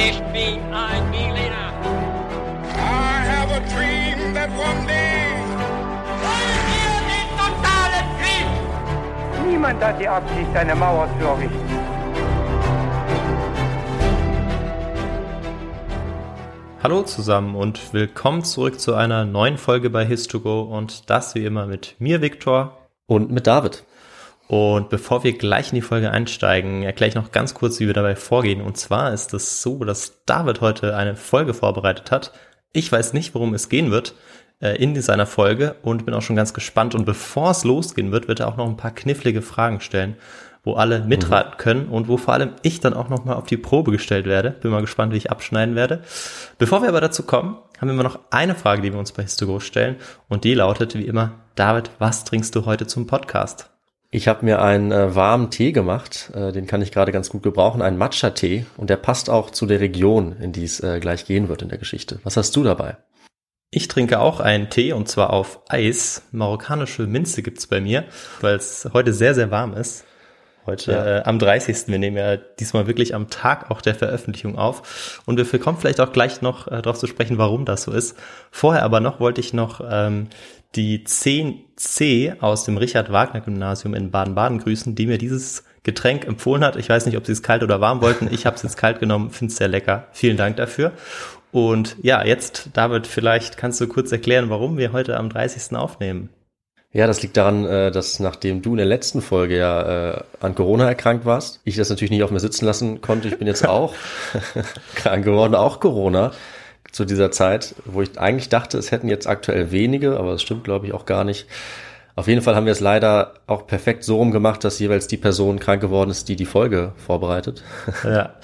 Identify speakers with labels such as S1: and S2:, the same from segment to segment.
S1: Ich bin ein Berliner.
S2: I have a dream that one day.
S1: Wollen wir den totalen Krieg?
S3: Niemand hat die Absicht, eine Mauer zu errichten.
S4: Hallo zusammen und willkommen zurück zu einer neuen Folge bei His2Go und das wie immer mit mir, Viktor.
S5: Und mit David.
S4: Und bevor wir gleich in die Folge einsteigen, erkläre ich noch ganz kurz, wie wir dabei vorgehen. Und zwar ist es so, dass David heute eine Folge vorbereitet hat. Ich weiß nicht, worum es gehen wird äh, in seiner Folge und bin auch schon ganz gespannt. Und bevor es losgehen wird, wird er auch noch ein paar knifflige Fragen stellen, wo alle mitraten mhm. können und wo vor allem ich dann auch noch mal auf die Probe gestellt werde. Bin mal gespannt, wie ich abschneiden werde. Bevor wir aber dazu kommen, haben wir noch eine Frage, die wir uns bei Histogo stellen. Und die lautet wie immer, David, was trinkst du heute zum Podcast?
S5: Ich habe mir einen äh, warmen Tee gemacht, äh, den kann ich gerade ganz gut gebrauchen, einen Matcha-Tee und der passt auch zu der Region, in die es äh, gleich gehen wird in der Geschichte. Was hast du dabei?
S4: Ich trinke auch einen Tee und zwar auf Eis. Marokkanische Minze gibt's bei mir, weil es heute sehr, sehr warm ist. Heute ja. äh, am 30. Wir nehmen ja diesmal wirklich am Tag auch der Veröffentlichung auf. Und wir kommen vielleicht auch gleich noch äh, darauf zu sprechen, warum das so ist. Vorher aber noch wollte ich noch ähm, die 10C aus dem Richard-Wagner-Gymnasium in Baden-Baden grüßen, die mir dieses Getränk empfohlen hat. Ich weiß nicht, ob sie es kalt oder warm wollten. Ich habe es jetzt kalt genommen, finde es sehr lecker. Vielen Dank dafür. Und ja, jetzt, David, vielleicht kannst du kurz erklären, warum wir heute am 30. aufnehmen.
S5: Ja, das liegt daran, äh, dass nachdem du in der letzten Folge ja äh, an Corona erkrankt warst, ich das natürlich nicht auf mir sitzen lassen konnte. Ich bin jetzt auch krank geworden, auch Corona zu dieser Zeit, wo ich eigentlich dachte, es hätten jetzt aktuell wenige, aber das stimmt, glaube ich, auch gar nicht. Auf jeden Fall haben wir es leider auch perfekt so rumgemacht, dass jeweils die Person krank geworden ist, die die Folge vorbereitet. Ja.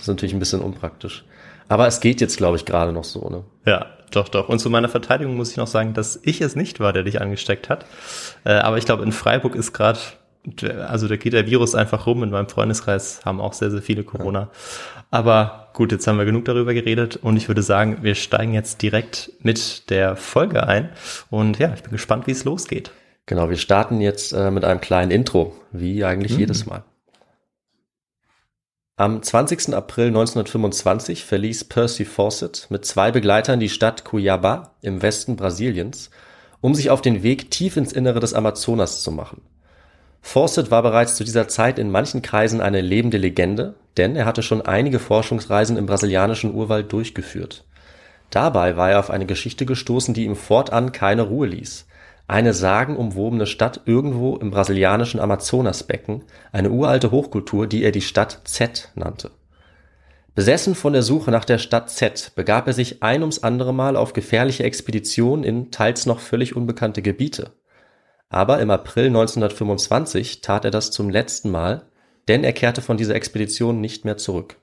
S5: Das ist natürlich ein bisschen unpraktisch. Aber es geht jetzt, glaube ich, gerade noch so, ne?
S4: Ja, doch, doch. Und zu meiner Verteidigung muss ich noch sagen, dass ich es nicht war, der dich angesteckt hat. Äh, aber ich glaube, in Freiburg ist gerade also da geht der Virus einfach rum. In meinem Freundeskreis haben auch sehr, sehr viele Corona. Aber gut, jetzt haben wir genug darüber geredet und ich würde sagen, wir steigen jetzt direkt mit der Folge ein. Und ja, ich bin gespannt, wie es losgeht.
S5: Genau, wir starten jetzt äh, mit einem kleinen Intro, wie eigentlich mhm. jedes Mal. Am 20. April 1925 verließ Percy Fawcett mit zwei Begleitern die Stadt Cuiabá im Westen Brasiliens, um sich auf den Weg tief ins Innere des Amazonas zu machen. Fawcett war bereits zu dieser Zeit in manchen Kreisen eine lebende Legende, denn er hatte schon einige Forschungsreisen im brasilianischen Urwald durchgeführt. Dabei war er auf eine Geschichte gestoßen, die ihm fortan keine Ruhe ließ. Eine sagenumwobene Stadt irgendwo im brasilianischen Amazonasbecken, eine uralte Hochkultur, die er die Stadt Z nannte. Besessen von der Suche nach der Stadt Z begab er sich ein ums andere Mal auf gefährliche Expeditionen in teils noch völlig unbekannte Gebiete. Aber im April 1925 tat er das zum letzten Mal, denn er kehrte von dieser Expedition nicht mehr zurück.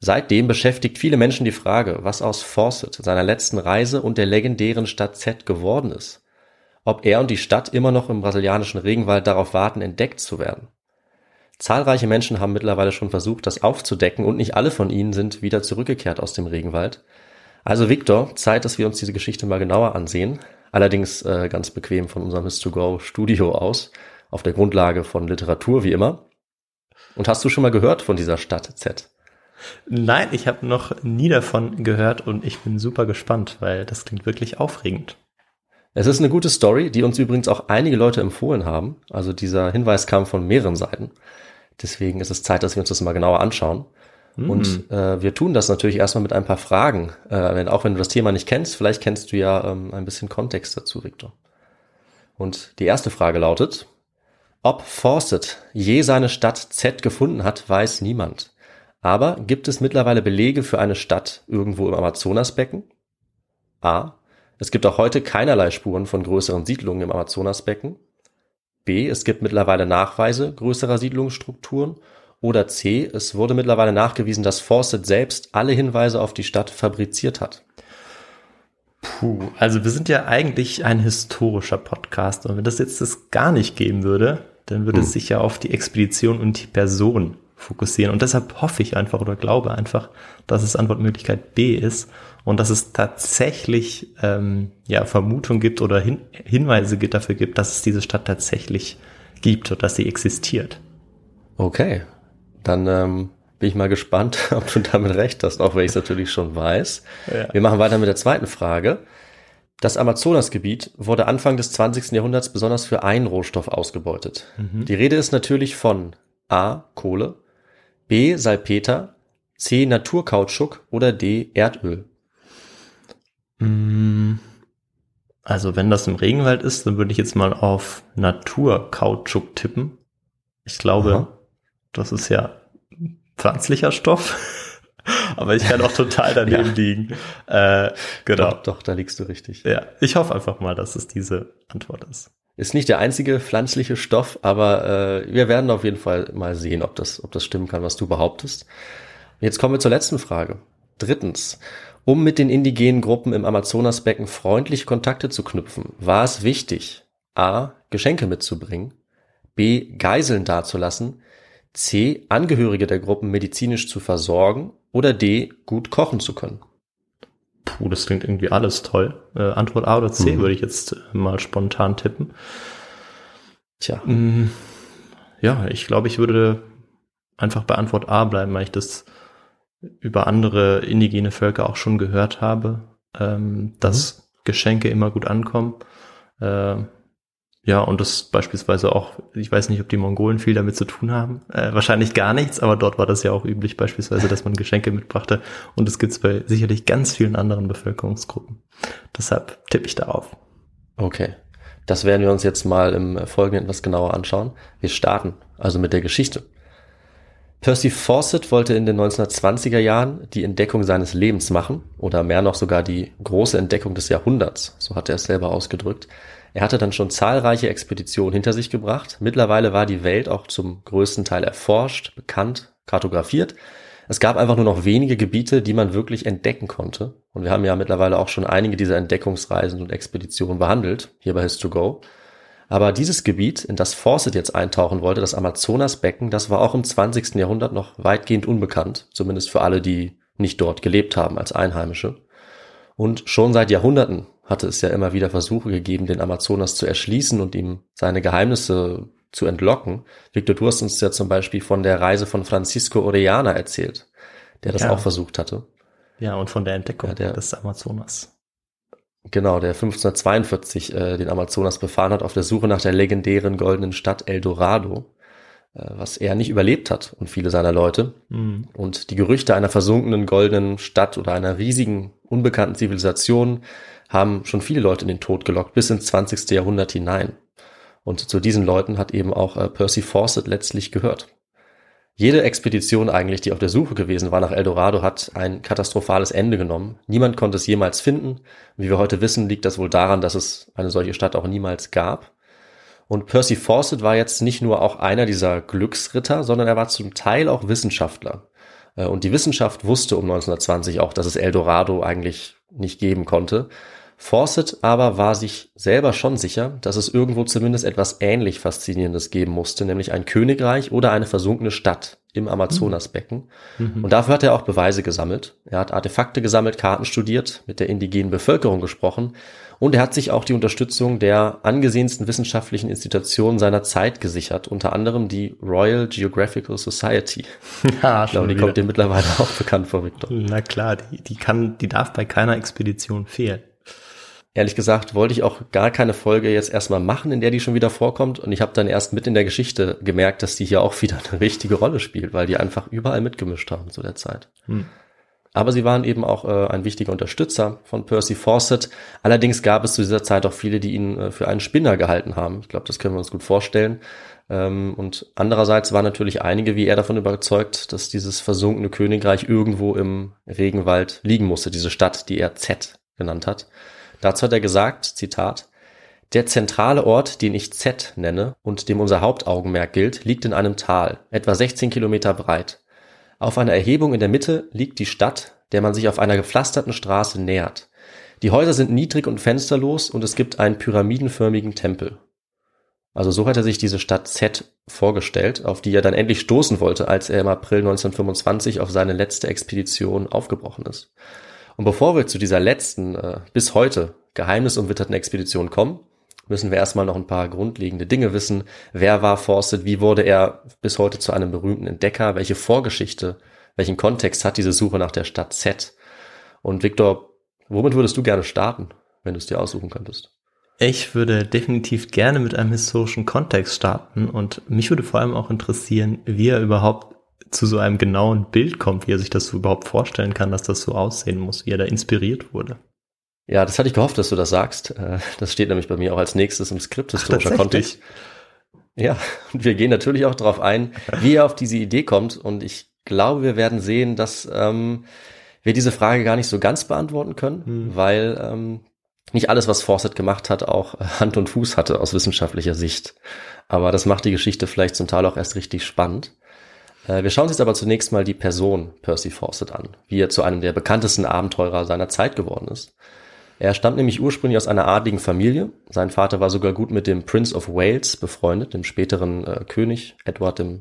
S5: Seitdem beschäftigt viele Menschen die Frage, was aus Fawcett, seiner letzten Reise und der legendären Stadt Z geworden ist. Ob er und die Stadt immer noch im brasilianischen Regenwald darauf warten, entdeckt zu werden. Zahlreiche Menschen haben mittlerweile schon versucht, das aufzudecken und nicht alle von ihnen sind wieder zurückgekehrt aus dem Regenwald. Also Victor, Zeit, dass wir uns diese Geschichte mal genauer ansehen. Allerdings äh, ganz bequem von unserem His2Go Studio aus, auf der Grundlage von Literatur wie immer. Und hast du schon mal gehört von dieser Stadt Z?
S4: Nein, ich habe noch nie davon gehört und ich bin super gespannt, weil das klingt wirklich aufregend.
S5: Es ist eine gute Story, die uns übrigens auch einige Leute empfohlen haben. Also dieser Hinweis kam von mehreren Seiten. Deswegen ist es Zeit, dass wir uns das mal genauer anschauen. Mhm. Und äh, wir tun das natürlich erstmal mit ein paar Fragen. Äh, wenn, auch wenn du das Thema nicht kennst, vielleicht kennst du ja ähm, ein bisschen Kontext dazu, Victor. Und die erste Frage lautet, ob Fawcett je seine Stadt Z gefunden hat, weiß niemand. Aber gibt es mittlerweile Belege für eine Stadt irgendwo im Amazonasbecken? A. Es gibt auch heute keinerlei Spuren von größeren Siedlungen im Amazonasbecken. B. Es gibt mittlerweile Nachweise größerer Siedlungsstrukturen oder C. Es wurde mittlerweile nachgewiesen, dass Fawcett selbst alle Hinweise auf die Stadt fabriziert hat.
S4: Puh, also wir sind ja eigentlich ein historischer Podcast und wenn das jetzt das gar nicht geben würde, dann würde hm. es sich ja auf die Expedition und die Person fokussieren. Und deshalb hoffe ich einfach oder glaube einfach, dass es Antwortmöglichkeit B ist und dass es tatsächlich ähm, ja Vermutung gibt oder Hin Hinweise gibt, dafür gibt, dass es diese Stadt tatsächlich gibt oder dass sie existiert.
S5: Okay, dann ähm, Bin ich mal gespannt, ob du damit recht hast, auch wenn ich es natürlich schon weiß.
S4: Ja.
S5: Wir machen weiter mit der zweiten Frage. Das Amazonasgebiet wurde Anfang des 20. Jahrhunderts besonders für einen Rohstoff ausgebeutet. Die Rede ist natürlich von A. Kohle, B. Salpeter, C. Naturkautschuk oder D. Erdöl.
S4: Also wenn das im Regenwald ist, dann würde ich jetzt mal auf Naturkautschuk tippen. Ich glaube,
S5: Aha.
S4: Das ist ja pflanzlicher Stoff. Aber ich kann auch total daneben
S5: Ja.
S4: liegen. Äh, genau.
S5: Doch, doch, da liegst du richtig.
S4: Ja, ich hoffe einfach mal, dass es diese Antwort ist.
S5: Ist nicht der einzige pflanzliche Stoff, aber äh, wir werden auf jeden Fall mal sehen, ob das, ob das stimmen kann, was du behauptest. Jetzt kommen wir zur letzten Frage. Drittens. Um mit den indigenen Gruppen im Amazonasbecken freundliche Kontakte zu knüpfen, war es wichtig, a. Geschenke mitzubringen, b. Geiseln dazulassen, c. Angehörige der Gruppen medizinisch zu versorgen oder d. gut kochen zu können.
S4: Puh, das klingt irgendwie alles toll. Äh, Antwort A oder C
S5: Mhm.
S4: würde ich jetzt äh, mal spontan tippen.
S5: Tja,
S4: Mm, Ja, ich glaube, ich würde einfach bei Antwort A bleiben, weil ich das über andere indigene Völker auch schon gehört habe, ähm, dass Geschenke immer gut ankommen. Ähm, ja, und das beispielsweise auch, ich weiß nicht, ob die Mongolen viel damit zu tun haben. Äh, wahrscheinlich gar nichts, aber dort war das ja auch üblich, beispielsweise, dass man Geschenke mitbrachte. Und das gibt's bei sicherlich ganz vielen anderen Bevölkerungsgruppen. Deshalb tippe ich darauf.
S5: Okay. Das werden wir uns jetzt mal im Folgenden etwas genauer anschauen. Wir starten also mit der Geschichte. Percy Fawcett wollte in den 1920er Jahren die Entdeckung seines Lebens machen oder mehr noch sogar die große Entdeckung des Jahrhunderts, so hat er es selber ausgedrückt. Er hatte dann schon zahlreiche Expeditionen hinter sich gebracht. Mittlerweile war die Welt auch zum größten Teil erforscht, bekannt, kartografiert. Es gab einfach nur noch wenige Gebiete, die man wirklich entdecken konnte. Und wir haben ja mittlerweile auch schon einige dieser Entdeckungsreisen und Expeditionen behandelt, hier bei His2Go. Aber dieses Gebiet, in das Fawcett jetzt eintauchen wollte, das Amazonasbecken, das war auch im 20. Jahrhundert noch weitgehend unbekannt, zumindest für alle, die nicht dort gelebt haben als Einheimische. Und schon seit Jahrhunderten hatte es ja immer wieder Versuche gegeben, den Amazonas zu erschließen und ihm seine Geheimnisse zu entlocken. Victor, du hast uns ja zum Beispiel von der Reise von Francisco Orellana erzählt, der das
S4: Ja.
S5: auch versucht hatte.
S4: Ja, und von der Entdeckung
S5: Ja, der-
S4: des Amazonas.
S5: Genau, der 1542 äh, den Amazonas befahren hat auf der Suche nach der legendären goldenen Stadt El Dorado, äh, was er nicht überlebt hat und viele seiner Leute.
S4: Mhm.
S5: Und die Gerüchte einer versunkenen goldenen Stadt oder einer riesigen, unbekannten Zivilisation haben schon viele Leute in den Tod gelockt, bis ins 20. Jahrhundert hinein. Und zu diesen Leuten hat eben auch äh, Percy Fawcett letztlich gehört. Jede Expedition eigentlich, die auf der Suche gewesen war nach El Dorado, hat ein katastrophales Ende genommen. Niemand konnte es jemals finden. Wie wir heute wissen, liegt das wohl daran, dass es eine solche Stadt auch niemals gab. Und Percy Fawcett war jetzt nicht nur auch einer dieser Glücksritter, sondern er war zum Teil auch Wissenschaftler. Äh, Und die Wissenschaft wusste um 1920 auch, dass es El Dorado eigentlich nicht geben konnte. Fawcett aber war sich selber schon sicher, dass es irgendwo zumindest etwas ähnlich Faszinierendes geben musste, nämlich ein Königreich oder eine versunkene Stadt im Amazonasbecken. Und dafür hat er auch Beweise gesammelt. Er hat Artefakte gesammelt, Karten studiert, mit der indigenen Bevölkerung gesprochen und er hat sich auch die Unterstützung der angesehensten wissenschaftlichen Institutionen seiner Zeit gesichert, unter anderem die Royal Geographical Society.
S4: Ja,
S5: Ich glaube, die
S4: wieder.
S5: kommt dir mittlerweile auch bekannt vor, Victor.
S4: Na klar, die, die kann, die darf bei keiner Expedition fehlen.
S5: Ehrlich gesagt wollte ich auch gar keine Folge jetzt erstmal machen, in der die schon wieder vorkommt. Und ich habe dann erst mit in der Geschichte gemerkt, dass die hier auch wieder eine richtige Rolle spielt, weil die einfach überall mitgemischt haben zu der Zeit.
S4: Hm.
S5: Aber sie waren eben auch äh, ein wichtiger Unterstützer von Percy Fawcett. Allerdings gab es zu dieser Zeit auch viele, die ihn äh, für einen Spinner gehalten haben. Ich glaube, das können wir uns gut vorstellen. Ähm, und andererseits waren natürlich einige wie er davon überzeugt, dass dieses versunkene Königreich irgendwo im Regenwald liegen musste, diese Stadt, die er Z genannt hat. Dazu hat er gesagt, Zitat, der zentrale Ort, den ich Z nenne und dem unser Hauptaugenmerk gilt, liegt in einem Tal, etwa 16 Kilometer breit. Auf einer Erhebung in der Mitte liegt die Stadt, der man sich auf einer gepflasterten Straße nähert. Die Häuser sind niedrig und fensterlos und es gibt einen pyramidenförmigen Tempel. Also so hat er sich diese Stadt Z vorgestellt, auf die er dann endlich stoßen wollte, als er im April 1925 auf seine letzte Expedition aufgebrochen ist. Und bevor wir zu dieser letzten, äh, bis heute geheimnisumwitterten Expedition kommen, müssen wir erstmal noch ein paar grundlegende Dinge wissen. Wer war Fawcett? Wie wurde er bis heute zu einem berühmten Entdecker? Welche Vorgeschichte welchen Kontext hat diese Suche nach der Stadt Z? Und Victor, womit würdest du gerne starten, wenn du es dir aussuchen könntest?
S4: Ich würde definitiv gerne mit einem historischen Kontext starten und mich würde vor allem auch interessieren, wie er überhaupt zu so einem genauen Bild kommt, wie er sich das so überhaupt vorstellen kann, dass das so aussehen muss, wie er da inspiriert wurde.
S5: Ja, das hatte ich gehofft, dass du das sagst. Äh, das steht nämlich bei mir auch als nächstes im Skript historischer Kontext. Ja, und wir gehen natürlich auch darauf ein, wie er auf diese Idee kommt. Und ich glaube, wir werden sehen, dass ähm, wir diese Frage gar nicht so ganz beantworten können, hm. weil ähm, nicht alles, was Fawcett gemacht hat, auch Hand und Fuß hatte aus wissenschaftlicher Sicht. Aber das macht die Geschichte vielleicht zum Teil auch erst richtig spannend. Äh, wir schauen uns jetzt aber zunächst mal die Person Percy Fawcett an, wie er zu einem der bekanntesten Abenteurer seiner Zeit geworden ist. Er stammt nämlich ursprünglich aus einer adligen Familie. Sein Vater war sogar gut mit dem Prince of Wales befreundet, dem späteren äh, König Edward II.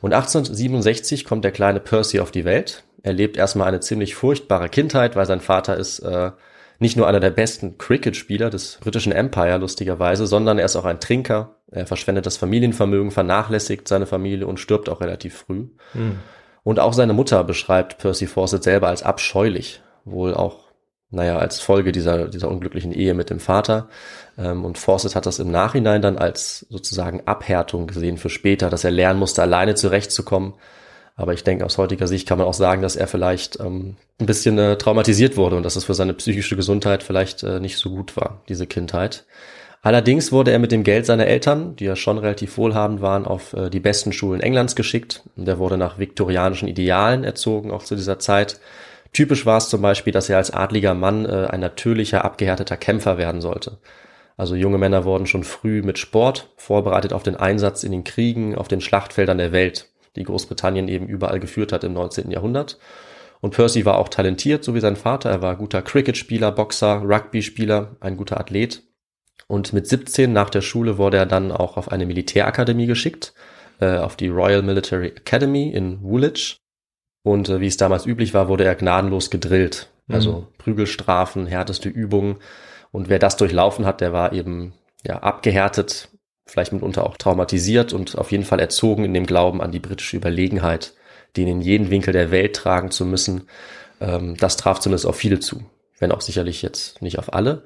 S5: Und 1867 kommt der kleine Percy auf die Welt. Er lebt erstmal eine ziemlich furchtbare Kindheit, weil sein Vater ist äh, nicht nur einer der besten Cricket-Spieler des britischen Empire, lustigerweise, sondern er ist auch ein Trinker. Er verschwendet das Familienvermögen, vernachlässigt seine Familie und stirbt auch relativ früh. Mhm. Und auch seine Mutter beschreibt Percy Fawcett selber als abscheulich, wohl auch, naja, als Folge dieser, dieser unglücklichen Ehe mit dem Vater. Ähm, und Fawcett hat das im Nachhinein dann als sozusagen Abhärtung gesehen für später, dass er lernen musste, alleine zurechtzukommen aber ich denke, aus heutiger Sicht kann man auch sagen, dass er vielleicht ähm, ein bisschen äh, traumatisiert wurde und dass es für seine psychische Gesundheit vielleicht äh, nicht so gut war, diese Kindheit. Allerdings wurde er mit dem Geld seiner Eltern, die ja schon relativ wohlhabend waren, auf äh, die besten Schulen Englands geschickt. Und er wurde nach viktorianischen Idealen erzogen, auch zu dieser Zeit. Typisch war es zum Beispiel, dass er als adliger Mann äh, ein natürlicher, abgehärteter Kämpfer werden sollte. Also junge Männer wurden schon früh mit Sport vorbereitet auf den Einsatz in den Kriegen, auf den Schlachtfeldern der Welt die Großbritannien eben überall geführt hat im 19. Jahrhundert. Und Percy war auch talentiert, so wie sein Vater. Er war guter Cricket-Spieler, Boxer, Rugby-Spieler, ein guter Athlet. Und mit 17 nach der Schule wurde er dann auch auf eine Militärakademie geschickt, äh, auf die Royal Military Academy in Woolwich. Und äh, wie es damals üblich war, wurde er gnadenlos gedrillt. Mhm. Also Prügelstrafen, härteste Übungen. Und wer das durchlaufen hat, der war eben ja abgehärtet, vielleicht mitunter auch traumatisiert und auf jeden Fall erzogen in dem Glauben an die britische Überlegenheit, den in jeden Winkel der Welt tragen zu müssen. Ähm, das traf zumindest auf viele zu, wenn auch sicherlich jetzt nicht auf alle.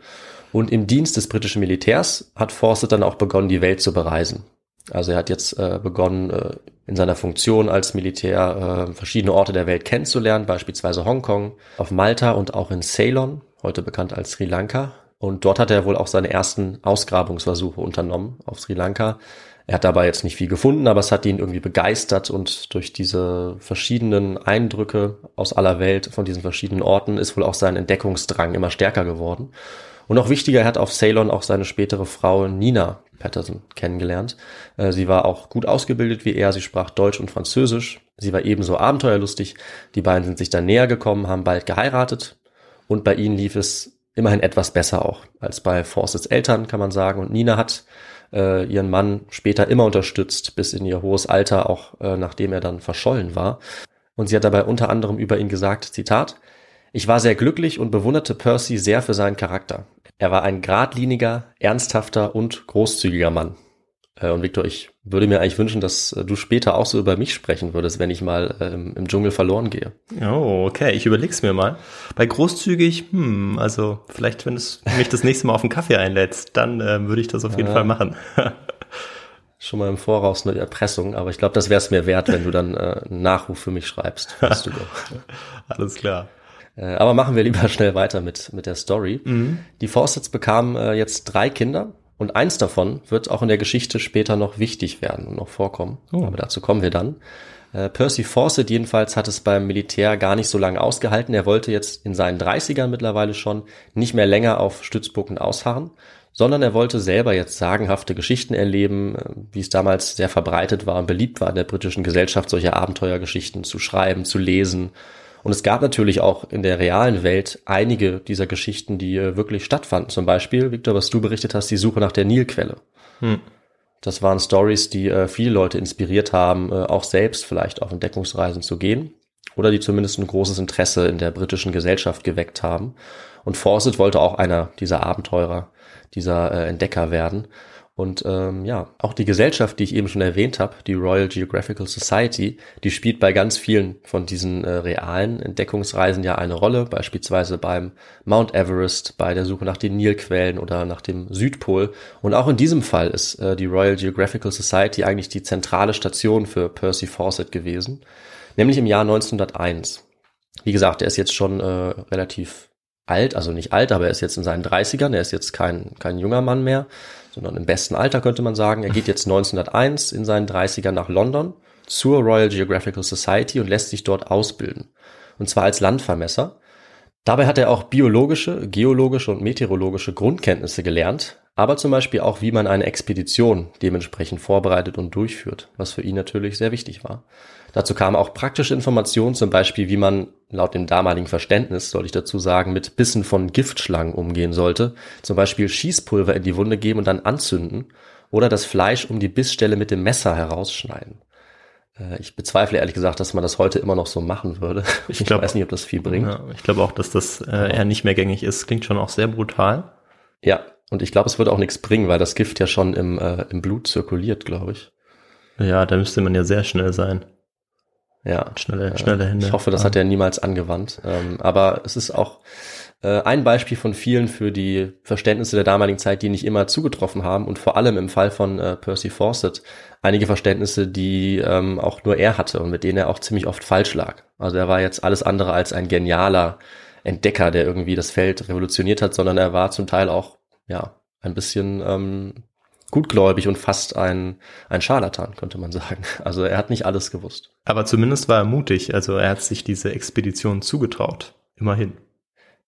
S5: Und im Dienst des britischen Militärs hat Fawcett dann auch begonnen, die Welt zu bereisen. Also er hat jetzt äh, begonnen, äh, in seiner Funktion als Militär äh, verschiedene Orte der Welt kennenzulernen, beispielsweise Hongkong, auf Malta und auch in Ceylon, heute bekannt als Sri Lanka, und dort hat er wohl auch seine ersten Ausgrabungsversuche unternommen auf Sri Lanka. Er hat dabei jetzt nicht viel gefunden, aber es hat ihn irgendwie begeistert und durch diese verschiedenen Eindrücke aus aller Welt von diesen verschiedenen Orten ist wohl auch sein Entdeckungsdrang immer stärker geworden. Und noch wichtiger, er hat auf Ceylon auch seine spätere Frau Nina Patterson kennengelernt. Äh, sie war auch gut ausgebildet wie er, sie sprach Deutsch und Französisch. Sie war ebenso abenteuerlustig. Die beiden sind sich dann näher gekommen, haben bald geheiratet und bei ihnen lief es immerhin etwas besser auch als bei Forces Eltern, kann man sagen. Und Nina hat äh, ihren Mann später immer unterstützt, bis in ihr hohes Alter, auch äh, nachdem er dann verschollen war. Und sie hat dabei unter anderem über ihn gesagt, Zitat, ich war sehr glücklich und bewunderte Percy sehr für seinen Charakter. Er war ein geradliniger, ernsthafter und großzügiger Mann. Äh, und Victor, ich würde mir eigentlich wünschen, dass äh, du später auch so über mich sprechen würdest, wenn ich mal ähm, im Dschungel verloren gehe.
S4: Oh, okay, ich überleg's mir mal. Bei großzügig, hm, also vielleicht, wenn du mich das nächste Mal auf einen Kaffee einlädst, dann äh, würde ich das auf jeden ja. Fall machen.
S5: Schon mal im Voraus eine Erpressung, aber ich glaube, das wäre es mir wert, wenn du dann äh, einen Nachruf für mich schreibst. Weißt du doch.
S4: Alles klar.
S5: Äh, aber machen wir lieber schnell weiter mit, mit der Story. Mhm. Die Fawcett's bekamen äh, jetzt drei Kinder und eins davon wird auch in der Geschichte später noch wichtig werden und noch vorkommen. Oh. Aber dazu kommen wir dann. Äh, Percy Fawcett jedenfalls hat es beim Militär gar nicht so lange ausgehalten. Er wollte jetzt in seinen 30ern mittlerweile schon nicht mehr länger auf Stützpunkten ausharren, sondern er wollte selber jetzt sagenhafte Geschichten erleben, äh, wie es damals sehr verbreitet war und beliebt war in der britischen Gesellschaft, solche Abenteuergeschichten zu schreiben, zu lesen und es gab natürlich auch in der realen Welt einige dieser Geschichten, die äh, wirklich stattfanden. Zum Beispiel, Victor, was du berichtet hast, die Suche nach der Nilquelle. Hm. Das waren Stories, die äh, viele Leute inspiriert haben, äh, auch selbst vielleicht auf Entdeckungsreisen zu gehen oder die zumindest ein großes Interesse in der britischen Gesellschaft geweckt haben. Und Fawcett wollte auch einer dieser Abenteurer, dieser äh, Entdecker werden. Und ähm, ja, auch die Gesellschaft, die ich eben schon erwähnt habe, die Royal Geographical Society, die spielt bei ganz vielen von diesen äh, realen Entdeckungsreisen ja eine Rolle, beispielsweise beim Mount Everest, bei der Suche nach den Nilquellen oder nach dem Südpol. Und auch in diesem Fall ist äh, die Royal Geographical Society eigentlich die zentrale Station für Percy Fawcett gewesen, nämlich im Jahr 1901. Wie gesagt, er ist jetzt schon äh, relativ alt, also nicht alt, aber er ist jetzt in seinen 30ern, er ist jetzt kein, kein junger Mann mehr, sondern im besten Alter könnte man sagen. Er geht jetzt 1901 in seinen 30ern nach London zur Royal Geographical Society und lässt sich dort ausbilden. Und zwar als Landvermesser. Dabei hat er auch biologische, geologische und meteorologische Grundkenntnisse gelernt, aber zum Beispiel auch, wie man eine Expedition dementsprechend vorbereitet und durchführt, was für ihn natürlich sehr wichtig war. Dazu kamen auch praktische Informationen, zum Beispiel, wie man laut dem damaligen Verständnis, soll ich dazu sagen, mit Bissen von Giftschlangen umgehen sollte. Zum Beispiel Schießpulver in die Wunde geben und dann anzünden oder das Fleisch um die Bissstelle mit dem Messer herausschneiden. Äh, ich bezweifle ehrlich gesagt, dass man das heute immer noch so machen würde.
S4: Ich, glaub,
S5: ich weiß nicht, ob das viel bringt. Ja,
S4: ich glaube auch, dass das äh, eher nicht mehr gängig ist. Klingt schon auch sehr brutal.
S5: Ja, und ich glaube, es würde auch nichts bringen, weil das Gift ja schon im, äh, im Blut zirkuliert, glaube ich.
S4: Ja, da müsste man ja sehr schnell sein.
S5: Ja, schnelle, schnelle Hände. Ich hoffe, das hat er niemals angewandt. Ähm, aber es ist auch äh, ein Beispiel von vielen für die Verständnisse der damaligen Zeit, die nicht immer zugetroffen haben und vor allem im Fall von äh, Percy Fawcett einige Verständnisse, die ähm, auch nur er hatte und mit denen er auch ziemlich oft falsch lag. Also er war jetzt alles andere als ein genialer Entdecker, der irgendwie das Feld revolutioniert hat, sondern er war zum Teil auch ja ein bisschen ähm, gutgläubig und fast ein, ein Scharlatan, könnte man sagen. Also er hat nicht alles gewusst.
S4: Aber zumindest war er mutig. Also er hat sich diese Expedition zugetraut. Immerhin.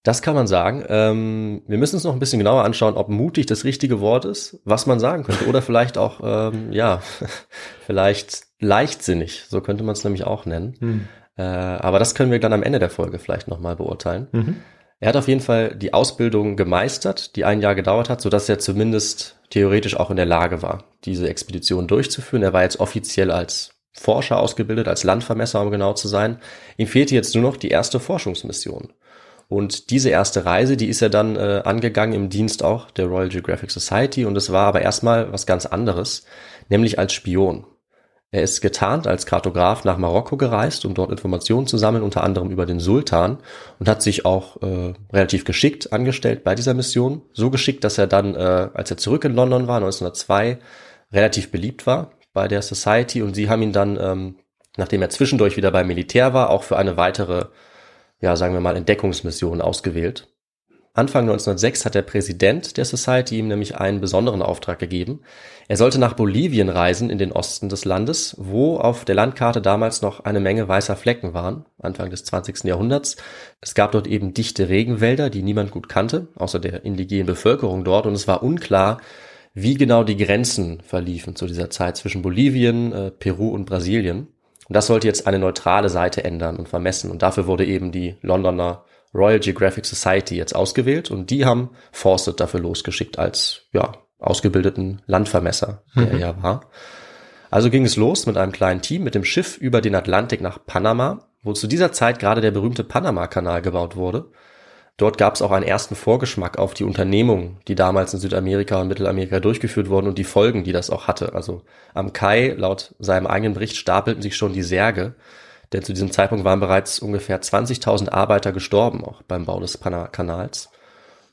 S5: Das kann man sagen. Ähm, wir müssen uns noch ein bisschen genauer anschauen, ob mutig das richtige Wort ist, was man sagen könnte. Oder vielleicht auch, ähm, ja, vielleicht leichtsinnig. So könnte man es nämlich auch nennen. Hm. Äh, aber das können wir dann am Ende der Folge vielleicht nochmal beurteilen. Mhm. Er hat auf jeden Fall die Ausbildung gemeistert, die ein Jahr gedauert hat, sodass er zumindest theoretisch auch in der Lage war, diese Expedition durchzuführen. Er war jetzt offiziell als Forscher ausgebildet, als Landvermesser, um genau zu sein. Ihm fehlte jetzt nur noch die erste Forschungsmission. Und diese erste Reise, die ist er dann äh, angegangen im Dienst auch der Royal Geographic Society und es war aber erstmal was ganz anderes, nämlich als Spion. Er ist getarnt als Kartograf nach Marokko gereist, um dort Informationen zu sammeln, unter anderem über den Sultan und hat sich auch äh, relativ geschickt angestellt bei dieser Mission. So geschickt, dass er dann, äh, als er zurück in London war, 1902, relativ beliebt war bei der Society und sie haben ihn dann, ähm, nachdem er zwischendurch wieder beim Militär war, auch für eine weitere, ja, sagen wir mal, Entdeckungsmission ausgewählt. Anfang 1906 hat der Präsident der Society ihm nämlich einen besonderen Auftrag gegeben. Er sollte nach Bolivien reisen in den Osten des Landes, wo auf der Landkarte damals noch eine Menge weißer Flecken waren, Anfang des 20. Jahrhunderts. Es gab dort eben dichte Regenwälder, die niemand gut kannte, außer der indigenen Bevölkerung dort, und es war unklar, wie genau die Grenzen verliefen zu dieser Zeit zwischen Bolivien, äh, Peru und Brasilien. Und das sollte jetzt eine neutrale Seite ändern und vermessen. Und dafür wurde eben die Londoner Royal Geographic Society jetzt ausgewählt und die haben Fawcett dafür losgeschickt als ja ausgebildeten Landvermesser, der mhm. er war. Also ging es los mit einem kleinen Team mit dem Schiff über den Atlantik nach Panama, wo zu dieser Zeit gerade der berühmte Panama-Kanal gebaut wurde. Dort gab es auch einen ersten Vorgeschmack auf die Unternehmungen, die damals in Südamerika und Mittelamerika durchgeführt wurden und die Folgen, die das auch hatte. Also am Kai, laut seinem eigenen Bericht, stapelten sich schon die Särge denn zu diesem Zeitpunkt waren bereits ungefähr 20.000 Arbeiter gestorben, auch beim Bau des Kanals.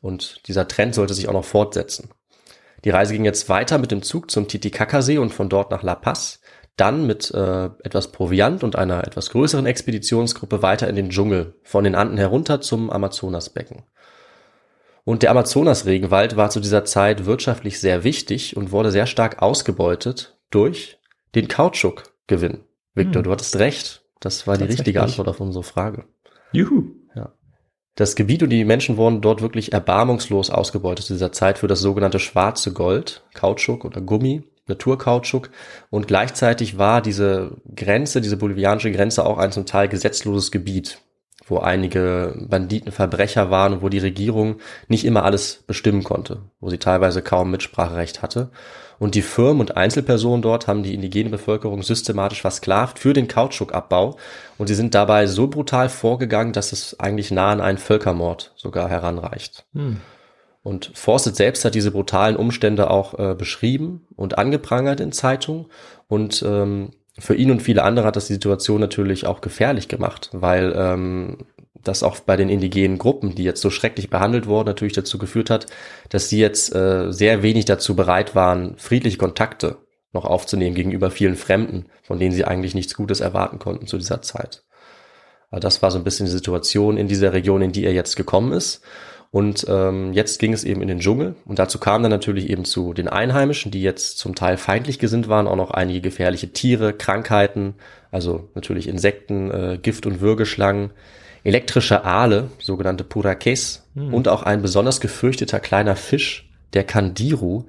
S5: Und dieser Trend sollte sich auch noch fortsetzen. Die Reise ging jetzt weiter mit dem Zug zum Titicacasee und von dort nach La Paz, dann mit äh, etwas Proviant und einer etwas größeren Expeditionsgruppe weiter in den Dschungel, von den Anden herunter zum Amazonasbecken. Und der Amazonasregenwald war zu dieser Zeit wirtschaftlich sehr wichtig und wurde sehr stark ausgebeutet durch den Kautschukgewinn. Victor, hm. du hattest recht. Das war die richtige Antwort auf unsere Frage.
S4: Juhu.
S5: Ja. Das Gebiet und die Menschen wurden dort wirklich erbarmungslos ausgebeutet zu dieser Zeit für das sogenannte schwarze Gold, Kautschuk oder Gummi, Naturkautschuk. Und gleichzeitig war diese Grenze, diese bolivianische Grenze auch ein zum Teil gesetzloses Gebiet, wo einige Banditen Verbrecher waren und wo die Regierung nicht immer alles bestimmen konnte, wo sie teilweise kaum Mitspracherecht hatte. Und die Firmen und Einzelpersonen dort haben die indigene Bevölkerung systematisch versklavt für den Kautschukabbau. Und sie sind dabei so brutal vorgegangen, dass es eigentlich nah an einen Völkermord sogar heranreicht. Hm. Und Fawcett selbst hat diese brutalen Umstände auch äh, beschrieben und angeprangert in Zeitungen. Und ähm, für ihn und viele andere hat das die Situation natürlich auch gefährlich gemacht, weil ähm, das auch bei den indigenen Gruppen, die jetzt so schrecklich behandelt wurden, natürlich dazu geführt hat, dass sie jetzt äh, sehr wenig dazu bereit waren, friedliche Kontakte noch aufzunehmen gegenüber vielen Fremden, von denen sie eigentlich nichts Gutes erwarten konnten zu dieser Zeit. Also das war so ein bisschen die Situation in dieser Region, in die er jetzt gekommen ist. Und ähm, jetzt ging es eben in den Dschungel und dazu kam dann natürlich eben zu den Einheimischen, die jetzt zum Teil feindlich gesinnt waren, auch noch einige gefährliche Tiere, Krankheiten, also natürlich Insekten, äh, Gift- und Würgeschlangen, elektrische Aale, sogenannte Purakes, hm. und auch ein besonders gefürchteter kleiner Fisch, der Kandiru,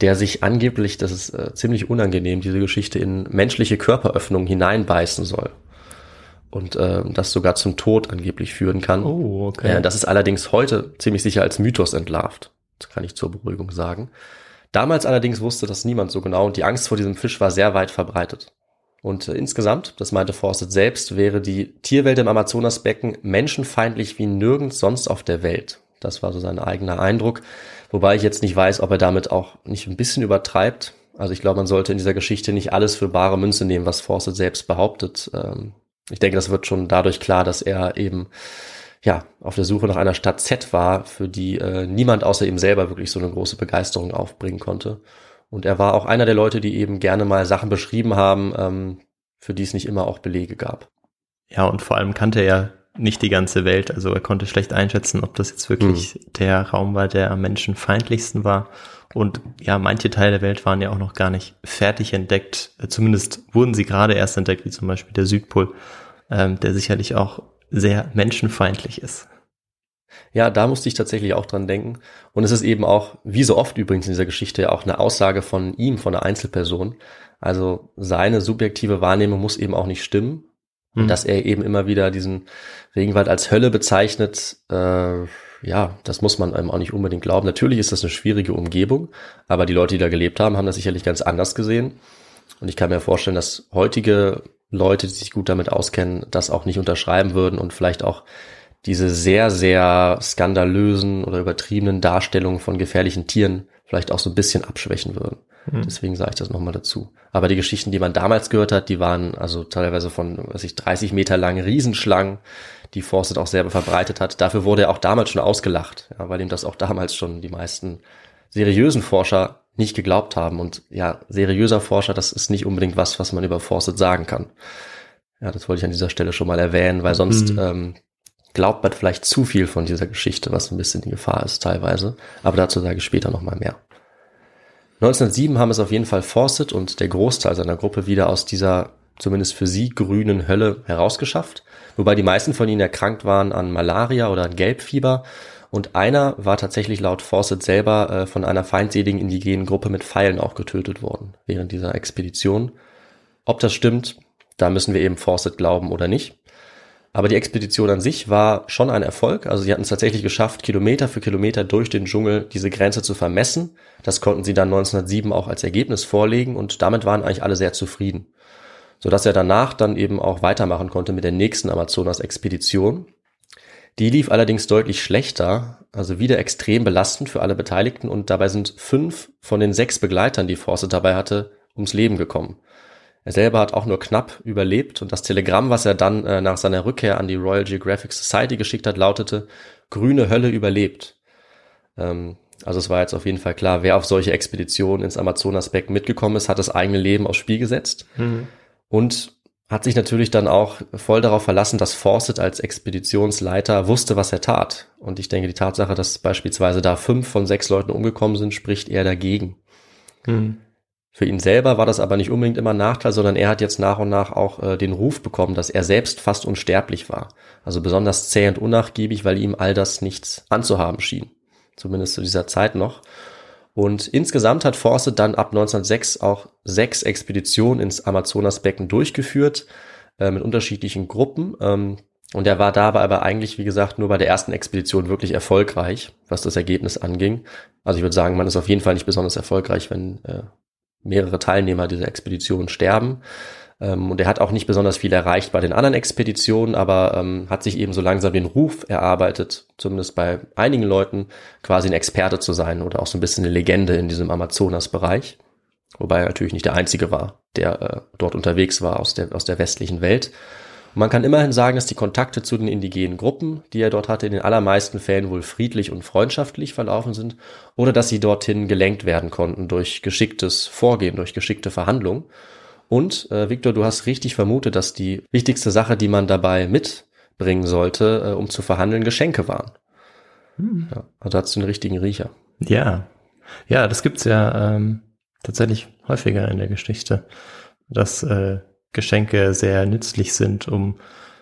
S5: der sich angeblich, das ist äh, ziemlich unangenehm, diese Geschichte, in menschliche Körperöffnungen hineinbeißen soll und äh, das sogar zum Tod angeblich führen kann.
S4: Oh, okay.
S5: Äh, das ist allerdings heute ziemlich sicher als Mythos entlarvt. Das kann ich zur Beruhigung sagen. Damals allerdings wusste das niemand so genau und die Angst vor diesem Fisch war sehr weit verbreitet. Und äh, insgesamt, das meinte Fawcett selbst, wäre die Tierwelt im Amazonasbecken menschenfeindlich wie nirgends sonst auf der Welt. Das war so sein eigener Eindruck. Wobei ich jetzt nicht weiß, ob er damit auch nicht ein bisschen übertreibt. Also ich glaube, man sollte in dieser Geschichte nicht alles für bare Münze nehmen, was Fawcett selbst behauptet. Ähm, ich denke, das wird schon dadurch klar, dass er eben ja auf der Suche nach einer Stadt Z war, für die äh, niemand außer ihm selber wirklich so eine große Begeisterung aufbringen konnte. Und er war auch einer der Leute, die eben gerne mal Sachen beschrieben haben, ähm, für die es nicht immer auch Belege gab.
S4: Ja, und vor allem kannte er nicht die ganze Welt. Also er konnte schlecht einschätzen, ob das jetzt wirklich hm. der Raum war, der am menschenfeindlichsten war. Und ja, manche Teile der Welt waren ja auch noch gar nicht fertig entdeckt. Zumindest wurden sie gerade erst entdeckt, wie zum Beispiel der Südpol, ähm, der sicherlich auch sehr menschenfeindlich ist.
S5: Ja, da musste ich tatsächlich auch dran denken. Und es ist eben auch, wie so oft übrigens in dieser Geschichte, auch eine Aussage von ihm, von einer Einzelperson. Also seine subjektive Wahrnehmung muss eben auch nicht stimmen. Und mhm. dass er eben immer wieder diesen Regenwald als Hölle bezeichnet, äh, ja, das muss man einem auch nicht unbedingt glauben. Natürlich ist das eine schwierige Umgebung, aber die Leute, die da gelebt haben, haben das sicherlich ganz anders gesehen. Und ich kann mir vorstellen, dass heutige Leute, die sich gut damit auskennen, das auch nicht unterschreiben würden und vielleicht auch diese sehr, sehr skandalösen oder übertriebenen Darstellungen von gefährlichen Tieren vielleicht auch so ein bisschen abschwächen würden. Mhm. Deswegen sage ich das nochmal dazu. Aber die Geschichten, die man damals gehört hat, die waren also teilweise von, was ich, 30 Meter langen Riesenschlangen, die Fawcett auch selber verbreitet hat. Dafür wurde er auch damals schon ausgelacht, ja, weil ihm das auch damals schon die meisten seriösen Forscher nicht geglaubt haben. Und ja, seriöser Forscher, das ist nicht unbedingt was, was man über Fawcett sagen kann. Ja, das wollte ich an dieser Stelle schon mal erwähnen, weil sonst mhm. ähm, glaubt man vielleicht zu viel von dieser Geschichte, was ein bisschen die Gefahr ist teilweise. Aber dazu sage ich später nochmal mehr. 1907 haben es auf jeden Fall Fawcett und der Großteil seiner Gruppe wieder aus dieser zumindest für sie grünen Hölle herausgeschafft, wobei die meisten von ihnen erkrankt waren an Malaria oder an Gelbfieber und einer war tatsächlich laut Fawcett selber äh, von einer feindseligen indigenen Gruppe mit Pfeilen auch getötet worden während dieser Expedition. Ob das stimmt, da müssen wir eben Fawcett glauben oder nicht. Aber die Expedition an sich war schon ein Erfolg. Also sie hatten es tatsächlich geschafft, Kilometer für Kilometer durch den Dschungel diese Grenze zu vermessen. Das konnten sie dann 1907 auch als Ergebnis vorlegen und damit waren eigentlich alle sehr zufrieden. Sodass er danach dann eben auch weitermachen konnte mit der nächsten Amazonas-Expedition. Die lief allerdings deutlich schlechter, also wieder extrem belastend für alle Beteiligten und dabei sind fünf von den sechs Begleitern, die Fawcett dabei hatte, ums Leben gekommen. Er selber hat auch nur knapp überlebt und das Telegramm, was er dann äh, nach seiner Rückkehr an die Royal Geographic Society geschickt hat, lautete, grüne Hölle überlebt. Ähm, also es war jetzt auf jeden Fall klar, wer auf solche Expeditionen ins Amazonasbecken mitgekommen ist, hat das eigene Leben aufs Spiel gesetzt. Mhm. Und hat sich natürlich dann auch voll darauf verlassen, dass Fawcett als Expeditionsleiter wusste, was er tat. Und ich denke, die Tatsache, dass beispielsweise da fünf von sechs Leuten umgekommen sind, spricht eher dagegen. Mhm. Für ihn selber war das aber nicht unbedingt immer ein Nachteil, sondern er hat jetzt nach und nach auch äh, den Ruf bekommen, dass er selbst fast unsterblich war. Also besonders zäh und unnachgiebig, weil ihm all das nichts anzuhaben schien. Zumindest zu dieser Zeit noch. Und insgesamt hat Fawcett dann ab 1906 auch sechs Expeditionen ins Amazonasbecken durchgeführt, äh, mit unterschiedlichen Gruppen. Ähm, und er war dabei aber eigentlich, wie gesagt, nur bei der ersten Expedition wirklich erfolgreich, was das Ergebnis anging. Also ich würde sagen, man ist auf jeden Fall nicht besonders erfolgreich, wenn äh, mehrere Teilnehmer dieser Expedition sterben. Ähm, und er hat auch nicht besonders viel erreicht bei den anderen Expeditionen, aber ähm, hat sich eben so langsam den Ruf erarbeitet, zumindest bei einigen Leuten, quasi ein Experte zu sein oder auch so ein bisschen eine Legende in diesem Amazonas-Bereich. Wobei er natürlich nicht der Einzige war, der äh, dort unterwegs war aus der, aus der westlichen Welt. Und man kann immerhin sagen, dass die Kontakte zu den indigenen Gruppen, die er dort hatte, in den allermeisten Fällen wohl friedlich und freundschaftlich verlaufen sind oder dass sie dorthin gelenkt werden konnten durch geschicktes Vorgehen, durch geschickte Verhandlungen. Und äh, Victor, du hast richtig vermutet, dass die wichtigste Sache, die man dabei mitbringen sollte, äh, um zu verhandeln, Geschenke waren. Hm. Ja, also hast du einen richtigen Riecher.
S4: Ja, ja, das gibt's ja ähm, tatsächlich häufiger in der Geschichte, dass äh, Geschenke sehr nützlich sind, um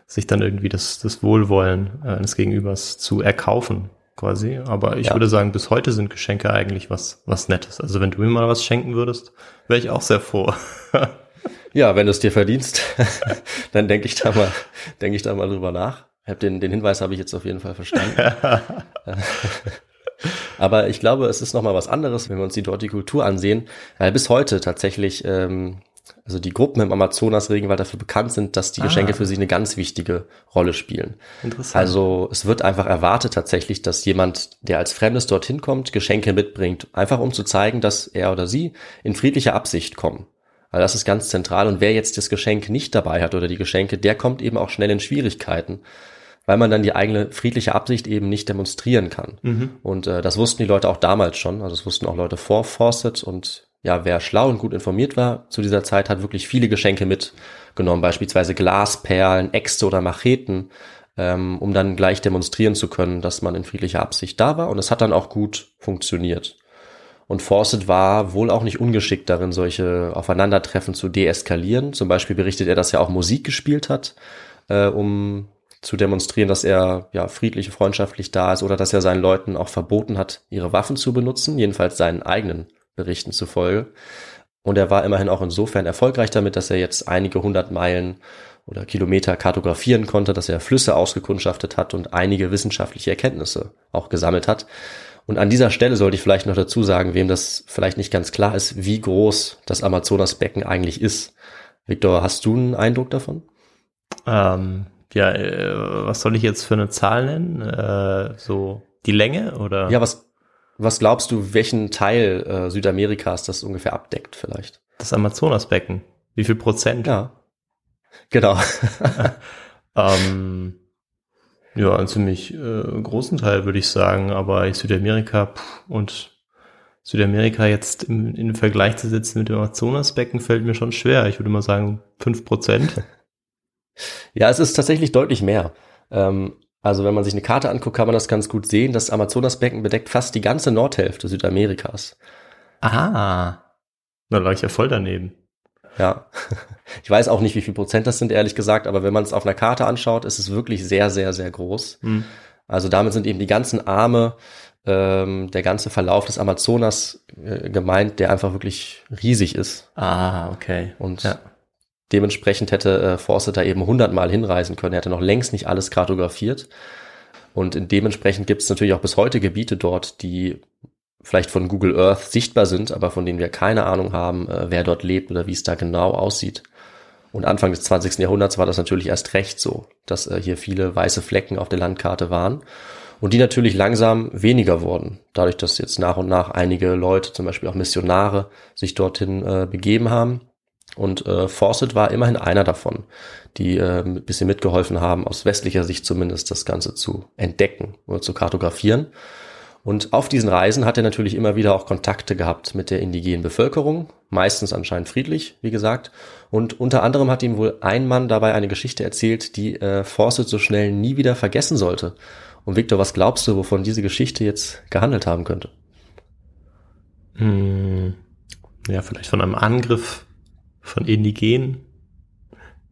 S4: sich dann irgendwie das, das Wohlwollen äh, eines Gegenübers zu erkaufen, quasi. Aber ich ja. würde sagen, bis heute sind Geschenke eigentlich was, was Nettes. Also wenn du mir mal was schenken würdest, wäre ich auch sehr froh.
S5: Ja, wenn du es dir verdienst, dann denke ich da mal, denke ich da mal drüber nach. Hab den, den Hinweis habe ich jetzt auf jeden Fall verstanden. Aber ich glaube, es ist noch mal was anderes, wenn wir uns die dort die Kultur ansehen, weil bis heute tatsächlich ähm, also die Gruppen im Amazonas-Regenwald dafür bekannt sind, dass die Geschenke ah. für sie eine ganz wichtige Rolle spielen. Interessant. Also es wird einfach erwartet tatsächlich, dass jemand, der als Fremdes dorthin kommt, Geschenke mitbringt, einfach um zu zeigen, dass er oder sie in friedlicher Absicht kommen. Weil das ist ganz zentral. Und wer jetzt das Geschenk nicht dabei hat oder die Geschenke, der kommt eben auch schnell in Schwierigkeiten, weil man dann die eigene friedliche Absicht eben nicht demonstrieren kann. Mhm. Und äh, das wussten die Leute auch damals schon. Also das wussten auch Leute vor Fawcett und ja, wer schlau und gut informiert war zu dieser Zeit, hat wirklich viele Geschenke mitgenommen, beispielsweise Glasperlen, Äxte oder Macheten, ähm, um dann gleich demonstrieren zu können, dass man in friedlicher Absicht da war. Und es hat dann auch gut funktioniert. Und Fawcett war wohl auch nicht ungeschickt darin, solche Aufeinandertreffen zu deeskalieren. Zum Beispiel berichtet er, dass er auch Musik gespielt hat, äh, um zu demonstrieren, dass er ja friedlich, freundschaftlich da ist oder dass er seinen Leuten auch verboten hat, ihre Waffen zu benutzen, jedenfalls seinen eigenen Berichten zufolge. Und er war immerhin auch insofern erfolgreich damit, dass er jetzt einige hundert Meilen oder Kilometer kartografieren konnte, dass er Flüsse ausgekundschaftet hat und einige wissenschaftliche Erkenntnisse auch gesammelt hat. Und an dieser Stelle sollte ich vielleicht noch dazu sagen, wem das vielleicht nicht ganz klar ist, wie groß das Amazonasbecken eigentlich ist. Victor, hast du einen Eindruck davon?
S4: Ähm, ja, äh, was soll ich jetzt für eine Zahl nennen? Äh, so die Länge oder?
S5: Ja, was, was glaubst du, welchen Teil äh, Südamerikas das ungefähr abdeckt vielleicht?
S4: Das Amazonasbecken. Wie viel Prozent?
S5: Ja. Genau.
S4: ähm, ja, einen ziemlich äh, großen Teil würde ich sagen, aber Südamerika pff, und Südamerika jetzt im, im Vergleich zu setzen mit dem Amazonasbecken fällt mir schon schwer. Ich würde mal sagen fünf Prozent.
S5: ja, es ist tatsächlich deutlich mehr. Ähm, also wenn man sich eine Karte anguckt, kann man das ganz gut sehen. Das Amazonasbecken bedeckt fast die ganze Nordhälfte Südamerikas.
S4: Aha. Da lag ich ja voll daneben.
S5: Ja. Ich weiß auch nicht, wie viel Prozent das sind, ehrlich gesagt, aber wenn man es auf einer Karte anschaut, ist es wirklich sehr, sehr, sehr groß. Mhm. Also damit sind eben die ganzen Arme, ähm, der ganze Verlauf des Amazonas äh, gemeint, der einfach wirklich riesig ist.
S4: Ah, okay.
S5: Und ja. Dementsprechend hätte äh, Forster da eben hundertmal hinreisen können. Er hätte noch längst nicht alles kartografiert. Und dementsprechend gibt es natürlich auch bis heute Gebiete dort, die vielleicht von Google Earth sichtbar sind, aber von denen wir keine Ahnung haben, äh, wer dort lebt oder wie es da genau aussieht. Und Anfang des 20. Jahrhunderts war das natürlich erst recht so, dass äh, hier viele weiße Flecken auf der Landkarte waren und die natürlich langsam weniger wurden, dadurch, dass jetzt nach und nach einige Leute, zum Beispiel auch Missionare, sich dorthin äh, begeben haben. Und äh, Fawcett war immerhin einer davon, die äh, ein bisschen mitgeholfen haben, aus westlicher Sicht zumindest das Ganze zu entdecken oder zu kartografieren. Und auf diesen Reisen hat er natürlich immer wieder auch Kontakte gehabt mit der indigenen Bevölkerung, meistens anscheinend friedlich, wie gesagt. Und unter anderem hat ihm wohl ein Mann dabei eine Geschichte erzählt, die äh, Fawcett so schnell nie wieder vergessen sollte. Und Victor, was glaubst du, wovon diese Geschichte jetzt gehandelt haben könnte?
S4: Hm, ja, vielleicht von einem Angriff von Indigenen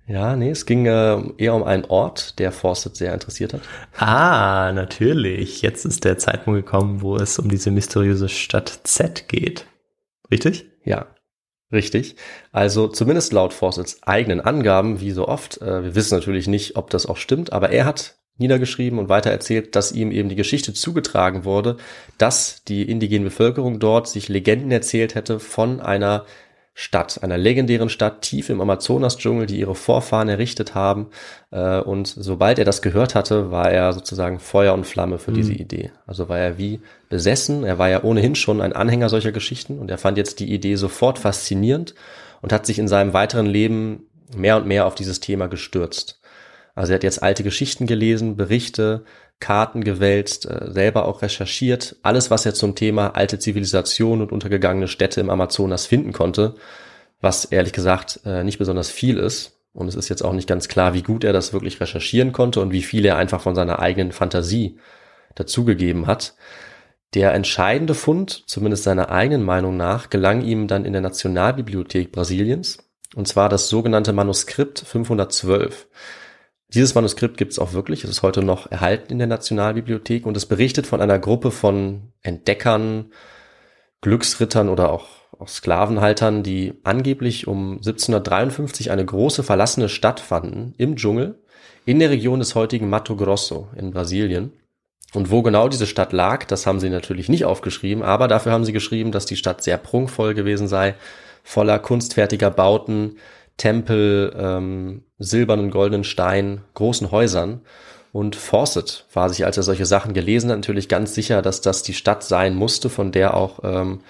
S5: ja, nee, es ging äh, eher um einen Ort, der Fawcett sehr interessiert hat.
S4: Ah, natürlich. Jetzt ist der Zeitpunkt gekommen, wo es um diese mysteriöse Stadt Z geht. Richtig?
S5: Ja, richtig. Also zumindest laut Fawcetts eigenen Angaben, wie so oft. Äh, wir wissen natürlich nicht, ob das auch stimmt, aber er hat niedergeschrieben und weiter erzählt, dass ihm eben die Geschichte zugetragen wurde, dass die indigene Bevölkerung dort sich Legenden erzählt hätte von einer Stadt, einer legendären Stadt tief im Amazonas-Dschungel, die ihre Vorfahren errichtet haben. Äh, und sobald er das gehört hatte, war er sozusagen Feuer und Flamme für mhm. diese Idee. Also war er wie besessen. Er war ja ohnehin schon ein Anhänger solcher Geschichten und er fand jetzt die Idee sofort faszinierend und hat sich in seinem weiteren Leben mehr und mehr auf dieses Thema gestürzt. Also er hat jetzt alte Geschichten gelesen, Berichte, Karten gewälzt, äh, selber auch recherchiert. Alles, was er zum Thema alte Zivilisation und untergegangene Städte im Amazonas finden konnte, was ehrlich gesagt äh, nicht besonders viel ist. Und es ist jetzt auch nicht ganz klar, wie gut er das wirklich recherchieren konnte und wie viel er einfach von seiner eigenen Fantasie dazugegeben hat. Der entscheidende Fund, zumindest seiner eigenen Meinung nach, gelang ihm dann in der Nationalbibliothek Brasiliens, und zwar das sogenannte Manuskript 512. Dieses Manuskript gibt es auch wirklich, es ist heute noch erhalten in der Nationalbibliothek und es berichtet von einer Gruppe von Entdeckern, Glücksrittern oder auch, auch Sklavenhaltern, die angeblich um 1753 eine große verlassene Stadt fanden im Dschungel in der Region des heutigen Mato Grosso in Brasilien. Und wo genau diese Stadt lag, das haben sie natürlich nicht aufgeschrieben, aber dafür haben sie geschrieben, dass die Stadt sehr prunkvoll gewesen sei, voller kunstfertiger Bauten, Tempel, ähm, silbernen, goldenen Stein, großen Häusern. Und Fawcett war sich, als er solche Sachen gelesen hat, natürlich ganz sicher, dass das die Stadt sein musste, von der auch ähm,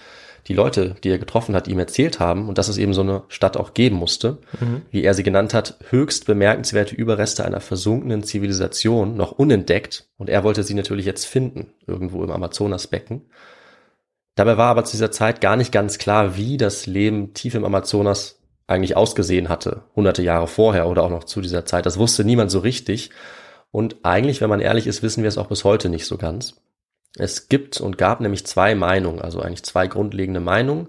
S5: die Leute, die er getroffen hat, ihm erzählt haben und dass es eben so eine Stadt auch geben musste, mhm. wie er sie genannt hat, höchst bemerkenswerte Überreste einer versunkenen Zivilisation, noch unentdeckt. Und er wollte sie natürlich jetzt finden, irgendwo im Amazonasbecken. Dabei war aber zu dieser Zeit gar nicht ganz klar, wie das Leben tief im Amazonas eigentlich ausgesehen hatte, hunderte Jahre vorher oder auch noch zu dieser Zeit. Das wusste niemand so richtig. Und eigentlich, wenn man ehrlich ist, wissen wir es auch bis heute nicht so ganz. Es gibt und gab nämlich zwei Meinungen, also eigentlich zwei grundlegende Meinungen.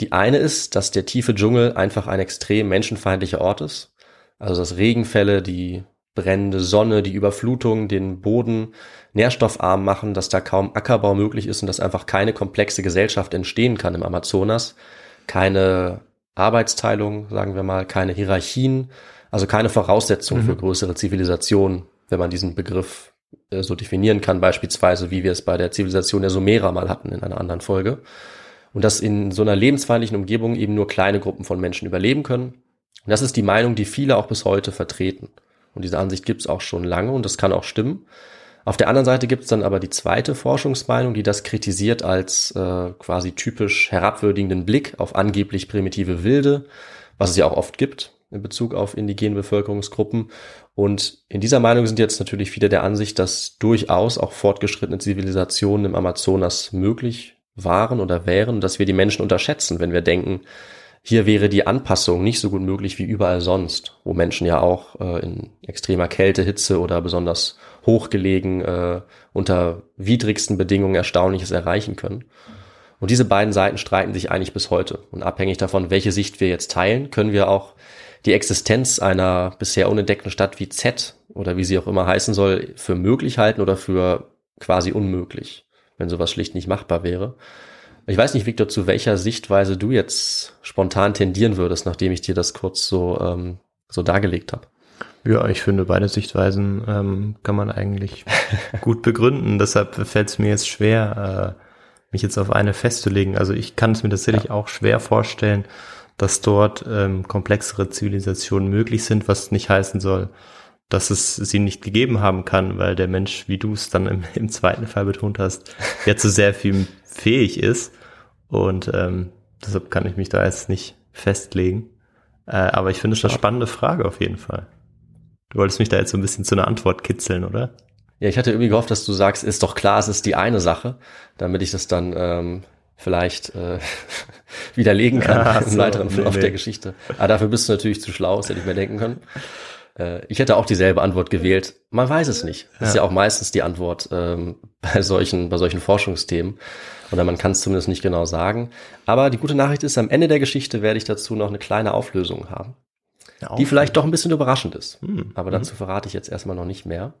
S5: Die eine ist, dass der tiefe Dschungel einfach ein extrem menschenfeindlicher Ort ist. Also dass Regenfälle, die brennende Sonne, die Überflutung, den Boden nährstoffarm machen, dass da kaum Ackerbau möglich ist und dass einfach keine komplexe Gesellschaft entstehen kann im Amazonas. Keine Arbeitsteilung, sagen wir mal, keine Hierarchien, also keine Voraussetzung mhm. für größere Zivilisation, wenn man diesen Begriff äh, so definieren kann, beispielsweise wie wir es bei der Zivilisation der Sumerer mal hatten in einer anderen Folge. Und dass in so einer lebensfeindlichen Umgebung eben nur kleine Gruppen von Menschen überleben können. Und das ist die Meinung, die viele auch bis heute vertreten. Und diese Ansicht gibt es auch schon lange und das kann auch stimmen. Auf der anderen Seite gibt es dann aber die zweite Forschungsmeinung, die das kritisiert als äh, quasi typisch herabwürdigenden Blick auf angeblich primitive Wilde, was es ja auch oft gibt in Bezug auf indigene Bevölkerungsgruppen. Und in dieser Meinung sind jetzt natürlich viele der Ansicht, dass durchaus auch fortgeschrittene Zivilisationen im Amazonas möglich waren oder wären, dass wir die Menschen unterschätzen, wenn wir denken, hier wäre die Anpassung nicht so gut möglich wie überall sonst, wo Menschen ja auch äh, in extremer Kälte, Hitze oder besonders hochgelegen äh, unter widrigsten Bedingungen Erstaunliches erreichen können. Und diese beiden Seiten streiten sich eigentlich bis heute. Und abhängig davon, welche Sicht wir jetzt teilen, können wir auch die Existenz einer bisher unentdeckten Stadt wie Z oder wie sie auch immer heißen soll, für möglich halten oder für quasi unmöglich, wenn sowas schlicht nicht machbar wäre. Ich weiß nicht, Victor, zu welcher Sichtweise du jetzt spontan tendieren würdest, nachdem ich dir das kurz so, ähm, so dargelegt habe.
S4: Ja, ich finde, beide Sichtweisen ähm, kann man eigentlich gut begründen. Deshalb fällt es mir jetzt schwer, äh, mich jetzt auf eine festzulegen. Also ich kann es mir tatsächlich ja. auch schwer vorstellen, dass dort ähm, komplexere Zivilisationen möglich sind, was nicht heißen soll, dass es sie nicht gegeben haben kann, weil der Mensch, wie du es dann im, im zweiten Fall betont hast, ja zu sehr viel fähig ist. Und ähm, deshalb kann ich mich da jetzt nicht festlegen. Äh, aber ich finde es eine spannende Frage auf jeden Fall. Du wolltest mich da jetzt so ein bisschen zu einer Antwort kitzeln, oder?
S5: Ja, ich hatte irgendwie gehofft, dass du sagst, ist doch klar, es ist die eine Sache, damit ich das dann ähm, vielleicht äh, widerlegen kann ja, im so, weiteren Verlauf nee, nee. der Geschichte. Aber dafür bist du natürlich zu schlau, das hätte ich mir denken können. Äh, ich hätte auch dieselbe Antwort gewählt. Man weiß es nicht. Das ja. ist ja auch meistens die Antwort ähm, bei solchen, bei solchen Forschungsthemen. Oder man kann es zumindest nicht genau sagen. Aber die gute Nachricht ist, am Ende der Geschichte werde ich dazu noch eine kleine Auflösung haben die vielleicht doch ein bisschen überraschend ist. Hm. Aber dazu mhm. verrate ich jetzt erstmal noch nicht mehr.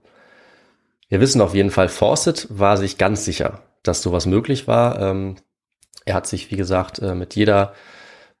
S5: Wir wissen auf jeden Fall, Fawcett war sich ganz sicher, dass sowas möglich war. Ähm, er hat sich, wie gesagt, äh, mit jeder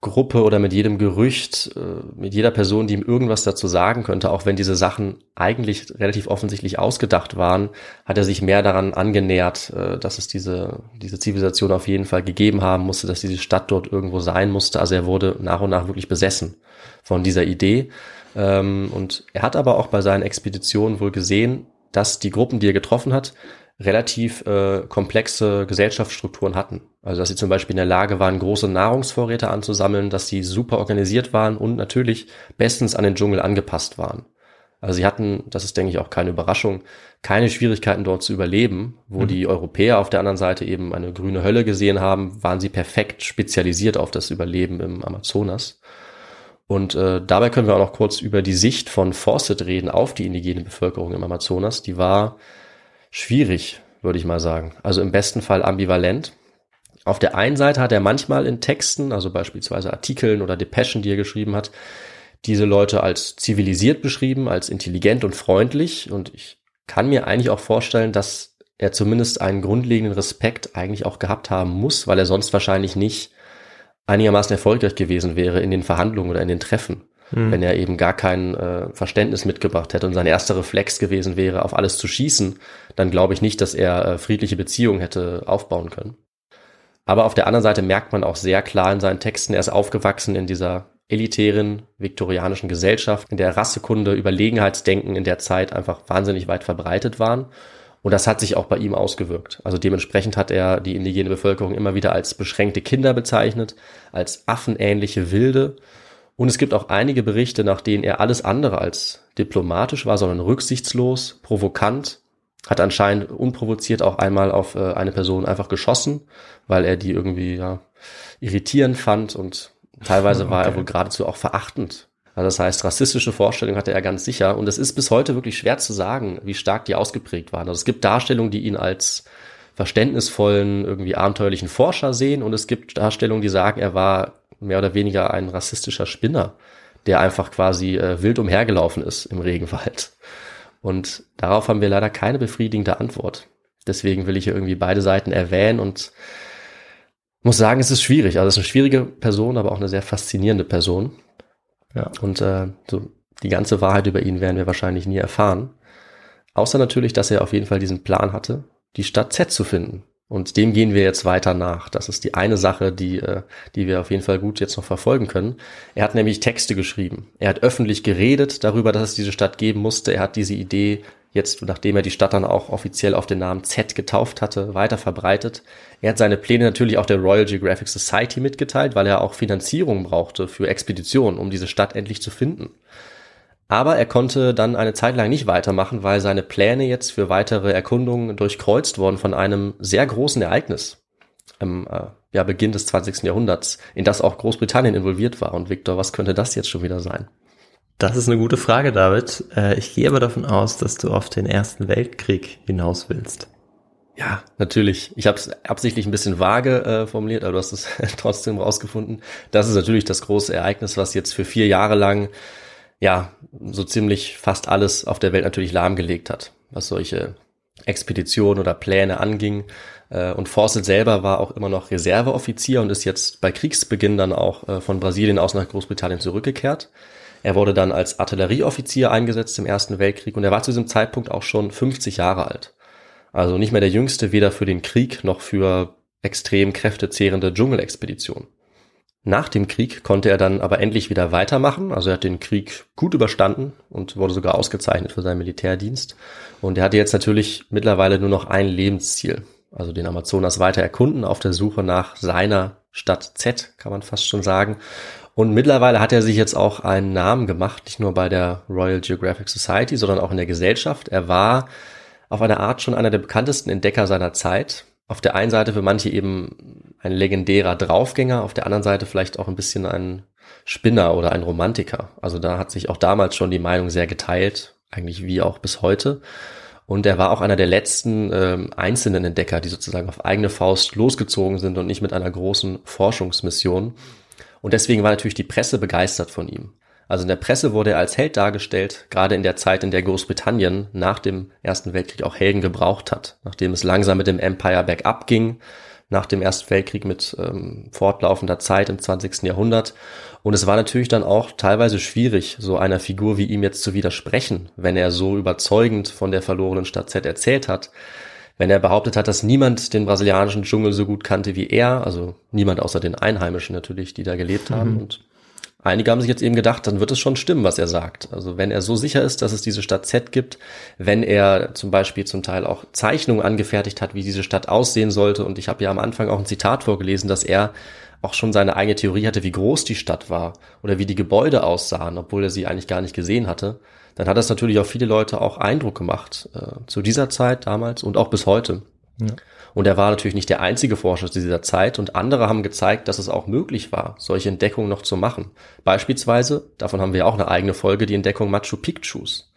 S5: Gruppe oder mit jedem Gerücht, äh, mit jeder Person, die ihm irgendwas dazu sagen könnte, auch wenn diese Sachen eigentlich relativ offensichtlich ausgedacht waren, hat er sich mehr daran angenähert, äh, dass es diese, diese Zivilisation auf jeden Fall gegeben haben musste, dass diese Stadt dort irgendwo sein musste. Also er wurde nach und nach wirklich besessen von dieser Idee. Ähm, und er hat aber auch bei seinen Expeditionen wohl gesehen, dass die Gruppen, die er getroffen hat, relativ äh, komplexe Gesellschaftsstrukturen hatten. Also dass sie zum Beispiel in der Lage waren, große Nahrungsvorräte anzusammeln, dass sie super organisiert waren und natürlich bestens an den Dschungel angepasst waren. Also sie hatten, das ist denke ich auch keine Überraschung, keine Schwierigkeiten dort zu überleben. Wo mhm. die Europäer auf der anderen Seite eben eine grüne Hölle gesehen haben, waren sie perfekt spezialisiert auf das Überleben im Amazonas. Und äh, dabei können wir auch noch kurz über die Sicht von Fawcett reden auf die indigene Bevölkerung im Amazonas. Die war schwierig, würde ich mal sagen. Also im besten Fall ambivalent. Auf der einen Seite hat er manchmal in Texten, also beispielsweise Artikeln oder Depeschen, die er geschrieben hat, diese Leute als zivilisiert beschrieben, als intelligent und freundlich. Und ich kann mir eigentlich auch vorstellen, dass er zumindest einen grundlegenden Respekt eigentlich auch gehabt haben muss, weil er sonst wahrscheinlich nicht einigermaßen erfolgreich gewesen wäre in den Verhandlungen oder in den Treffen mhm. wenn er eben gar kein äh, Verständnis mitgebracht hätte und sein erster Reflex gewesen wäre, auf alles zu schießen, dann glaube ich nicht, dass er äh, friedliche Beziehungen hätte aufbauen können. Aber auf der anderen Seite merkt man auch sehr klar in seinen Texten, er ist aufgewachsen in dieser elitären viktorianischen Gesellschaft, in der Rassekunde, Überlegenheitsdenken in der Zeit einfach wahnsinnig weit verbreitet waren. Und das hat sich auch bei ihm ausgewirkt. Also dementsprechend hat er die indigene Bevölkerung immer wieder als beschränkte Kinder bezeichnet, als affenähnliche Wilde und es gibt auch einige Berichte, nach denen er alles andere als diplomatisch war, sondern rücksichtslos, provokant, hat anscheinend unprovoziert auch einmal auf äh, eine Person einfach geschossen, weil er die irgendwie ja, irritierend fand und teilweise okay. war er wohl geradezu auch verachtend. Also das heißt, rassistische Vorstellungen hatte er ganz sicher und es ist bis heute wirklich schwer zu sagen, wie stark die ausgeprägt waren. Also es gibt Darstellungen, die ihn als verständnisvollen, irgendwie abenteuerlichen Forscher sehen und es gibt Darstellungen, die sagen, er war mehr oder weniger ein rassistischer Spinner, der einfach quasi äh, wild umhergelaufen ist im Regenwald. Und darauf haben wir leider keine befriedigende Antwort. Deswegen will ich hier irgendwie beide Seiten erwähnen und muss sagen, es ist schwierig. Also es ist eine schwierige Person, aber auch eine sehr faszinierende Person. Ja. Und äh, so die ganze Wahrheit über ihn werden wir wahrscheinlich nie erfahren. Außer natürlich, dass er auf jeden Fall diesen Plan hatte, die Stadt Z zu finden. Und dem gehen wir jetzt weiter nach. Das ist die eine Sache, die, äh, die wir auf jeden Fall gut jetzt noch verfolgen können. Er hat nämlich Texte geschrieben. Er hat öffentlich geredet darüber, dass es diese Stadt geben musste. Er hat diese Idee jetzt, nachdem er die Stadt dann auch offiziell auf den Namen Z getauft hatte, weiter verbreitet. Er hat seine Pläne natürlich auch der Royal Geographic Society mitgeteilt, weil er auch Finanzierung brauchte für Expeditionen, um diese Stadt endlich zu finden. Aber er konnte dann eine Zeit lang nicht weitermachen, weil seine Pläne jetzt für weitere Erkundungen durchkreuzt wurden von einem sehr großen Ereignis im äh, ja, Beginn des 20. Jahrhunderts, in das auch Großbritannien involviert war. Und Victor, was könnte das jetzt schon wieder sein?
S4: Das ist eine gute Frage, David. Äh, ich gehe aber davon aus, dass du auf den Ersten Weltkrieg hinaus willst.
S5: Ja, natürlich. Ich habe es absichtlich ein bisschen vage äh, formuliert, aber du hast es trotzdem rausgefunden. Das ist natürlich das große Ereignis, was jetzt für vier Jahre lang ja, so ziemlich fast alles auf der Welt natürlich lahmgelegt hat, was solche Expeditionen oder Pläne anging. Äh, und Fawcett selber war auch immer noch Reserveoffizier und ist jetzt bei Kriegsbeginn dann auch äh, von Brasilien aus nach Großbritannien zurückgekehrt. Er wurde dann als Artillerieoffizier eingesetzt im Ersten Weltkrieg und er war zu diesem Zeitpunkt auch schon 50 Jahre alt. Also nicht mehr der jüngste, weder für den Krieg noch für extrem kräftezehrende Dschungelexpeditionen. Nach dem Krieg konnte er dann aber endlich wieder weitermachen. Also er hat den Krieg gut überstanden und wurde sogar ausgezeichnet für seinen Militärdienst. Und er hatte jetzt natürlich mittlerweile nur noch ein Lebensziel. Also den Amazonas weiter erkunden auf der Suche nach seiner Stadt Z, kann man fast schon sagen. Und mittlerweile hat er sich jetzt auch einen Namen gemacht, nicht nur bei der Royal Geographic Society, sondern auch in der Gesellschaft. Er war auf eine Art schon einer der bekanntesten Entdecker seiner Zeit auf der einen Seite für manche eben ein legendärer Draufgänger, auf der anderen Seite vielleicht auch ein bisschen ein Spinner oder ein Romantiker. Also da hat sich auch damals schon die Meinung sehr geteilt, eigentlich wie auch bis heute. Und er war auch einer der letzten ähm, einzelnen Entdecker, die sozusagen auf eigene Faust losgezogen sind und nicht mit einer großen Forschungsmission. Und deswegen war natürlich die Presse begeistert von ihm. Also in der Presse wurde er als Held dargestellt, gerade in der Zeit, in der Großbritannien nach dem Ersten Weltkrieg auch Helden gebraucht hat, nachdem es langsam mit dem Empire bergab ging, nach dem Ersten Weltkrieg mit ähm, fortlaufender Zeit im 20. Jahrhundert. Und es war natürlich dann auch teilweise schwierig, so einer Figur wie ihm jetzt zu widersprechen, wenn er so überzeugend von der verlorenen Stadt Z erzählt hat. Wenn er behauptet hat, dass niemand den brasilianischen Dschungel so gut kannte wie er, also niemand außer den Einheimischen natürlich, die da gelebt haben. Mhm. Und Einige haben sich jetzt eben gedacht, dann wird es schon stimmen, was er sagt. Also wenn er so sicher ist, dass es diese Stadt Z gibt, wenn er zum Beispiel zum Teil auch Zeichnungen angefertigt hat, wie diese Stadt aussehen sollte. Und ich habe ja am Anfang auch ein Zitat vorgelesen, dass er auch schon seine eigene Theorie hatte, wie groß die Stadt war oder wie die Gebäude aussahen, obwohl er sie eigentlich gar nicht gesehen hatte. Dann hat das natürlich auf viele Leute auch Eindruck gemacht, äh, zu dieser Zeit damals und auch bis heute. Ja. Und er war natürlich nicht der einzige Forscher zu dieser Zeit und andere haben gezeigt, dass es auch möglich war, solche Entdeckungen noch zu machen. Beispielsweise, davon haben wir auch eine eigene Folge, die Entdeckung Machu Picchus.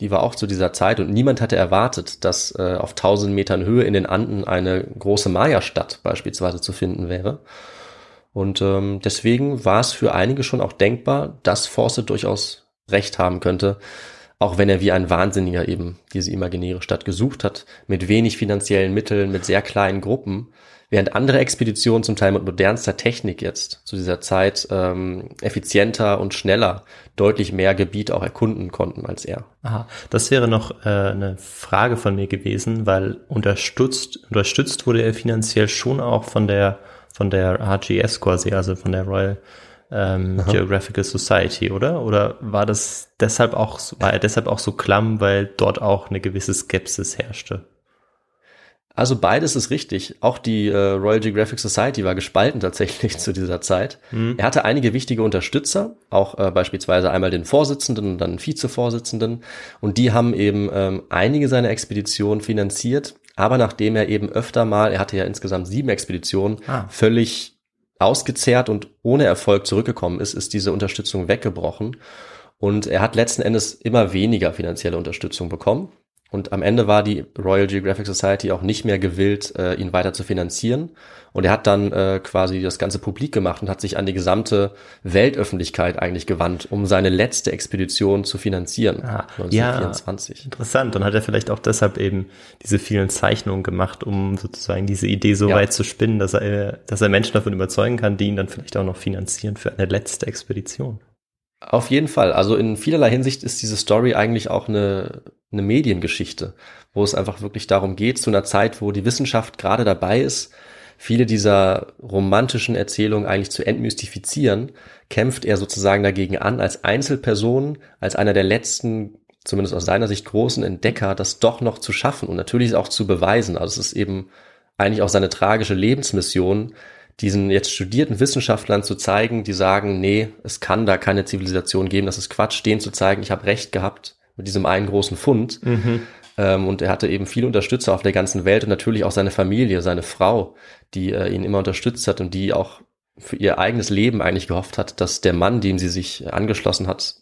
S5: Die war auch zu dieser Zeit und niemand hatte erwartet, dass äh, auf 1000 Metern Höhe in den Anden eine große Maya-Stadt beispielsweise zu finden wäre. Und ähm, deswegen war es für einige schon auch denkbar, dass Fawcett durchaus recht haben könnte, auch wenn er wie ein Wahnsinniger eben diese imaginäre Stadt gesucht hat, mit wenig finanziellen Mitteln, mit sehr kleinen Gruppen, während andere Expeditionen zum Teil mit modernster Technik jetzt zu dieser Zeit ähm, effizienter und schneller deutlich mehr Gebiet auch erkunden konnten als er.
S4: Aha, das wäre noch äh, eine Frage von mir gewesen, weil unterstützt, unterstützt wurde er finanziell schon auch von der von der RGS quasi, also von der Royal ähm, Geographical Society, oder? Oder war das deshalb auch, war er deshalb auch so klamm, weil dort auch eine gewisse Skepsis herrschte?
S5: Also beides ist richtig. Auch die äh, Royal Geographic Society war gespalten tatsächlich zu dieser Zeit. Mhm. Er hatte einige wichtige Unterstützer, auch äh, beispielsweise einmal den Vorsitzenden und dann den Vizevorsitzenden. Und die haben eben ähm, einige seiner Expeditionen finanziert. Aber nachdem er eben öfter mal, er hatte ja insgesamt sieben Expeditionen, ah. völlig ausgezehrt und ohne Erfolg zurückgekommen ist, ist diese Unterstützung weggebrochen. Und er hat letzten Endes immer weniger finanzielle Unterstützung bekommen. Und am Ende war die Royal Geographic Society auch nicht mehr gewillt, äh, ihn weiter zu finanzieren. Und er hat dann äh, quasi das Ganze publik gemacht und hat sich an die gesamte Weltöffentlichkeit eigentlich gewandt, um seine letzte Expedition zu finanzieren.
S4: Ah, 1924. Ja, interessant. Und hat er vielleicht auch deshalb eben diese vielen Zeichnungen gemacht, um sozusagen diese Idee so ja. weit zu spinnen, dass er, dass er Menschen davon überzeugen kann, die ihn dann vielleicht auch noch finanzieren für eine letzte Expedition.
S5: Auf jeden Fall. Also in vielerlei Hinsicht ist diese Story eigentlich auch eine, eine Mediengeschichte, wo es einfach wirklich darum geht, zu einer Zeit, wo die Wissenschaft gerade dabei ist, viele dieser romantischen Erzählungen eigentlich zu entmystifizieren, kämpft er sozusagen dagegen an, als Einzelperson, als einer der letzten, zumindest aus seiner Sicht großen Entdecker, das doch noch zu schaffen und natürlich auch zu beweisen. Also es ist eben eigentlich auch seine tragische Lebensmission, diesen jetzt studierten Wissenschaftlern zu zeigen, die sagen, nee, es kann da keine Zivilisation geben, das ist Quatsch, denen zu zeigen, ich habe recht gehabt mit diesem einen großen Fund. Mhm. Ähm, und er hatte eben viele Unterstützer auf der ganzen Welt und natürlich auch seine Familie, seine Frau, die äh, ihn immer unterstützt hat und die auch für ihr eigenes Leben eigentlich gehofft hat, dass der Mann, dem sie sich angeschlossen hat,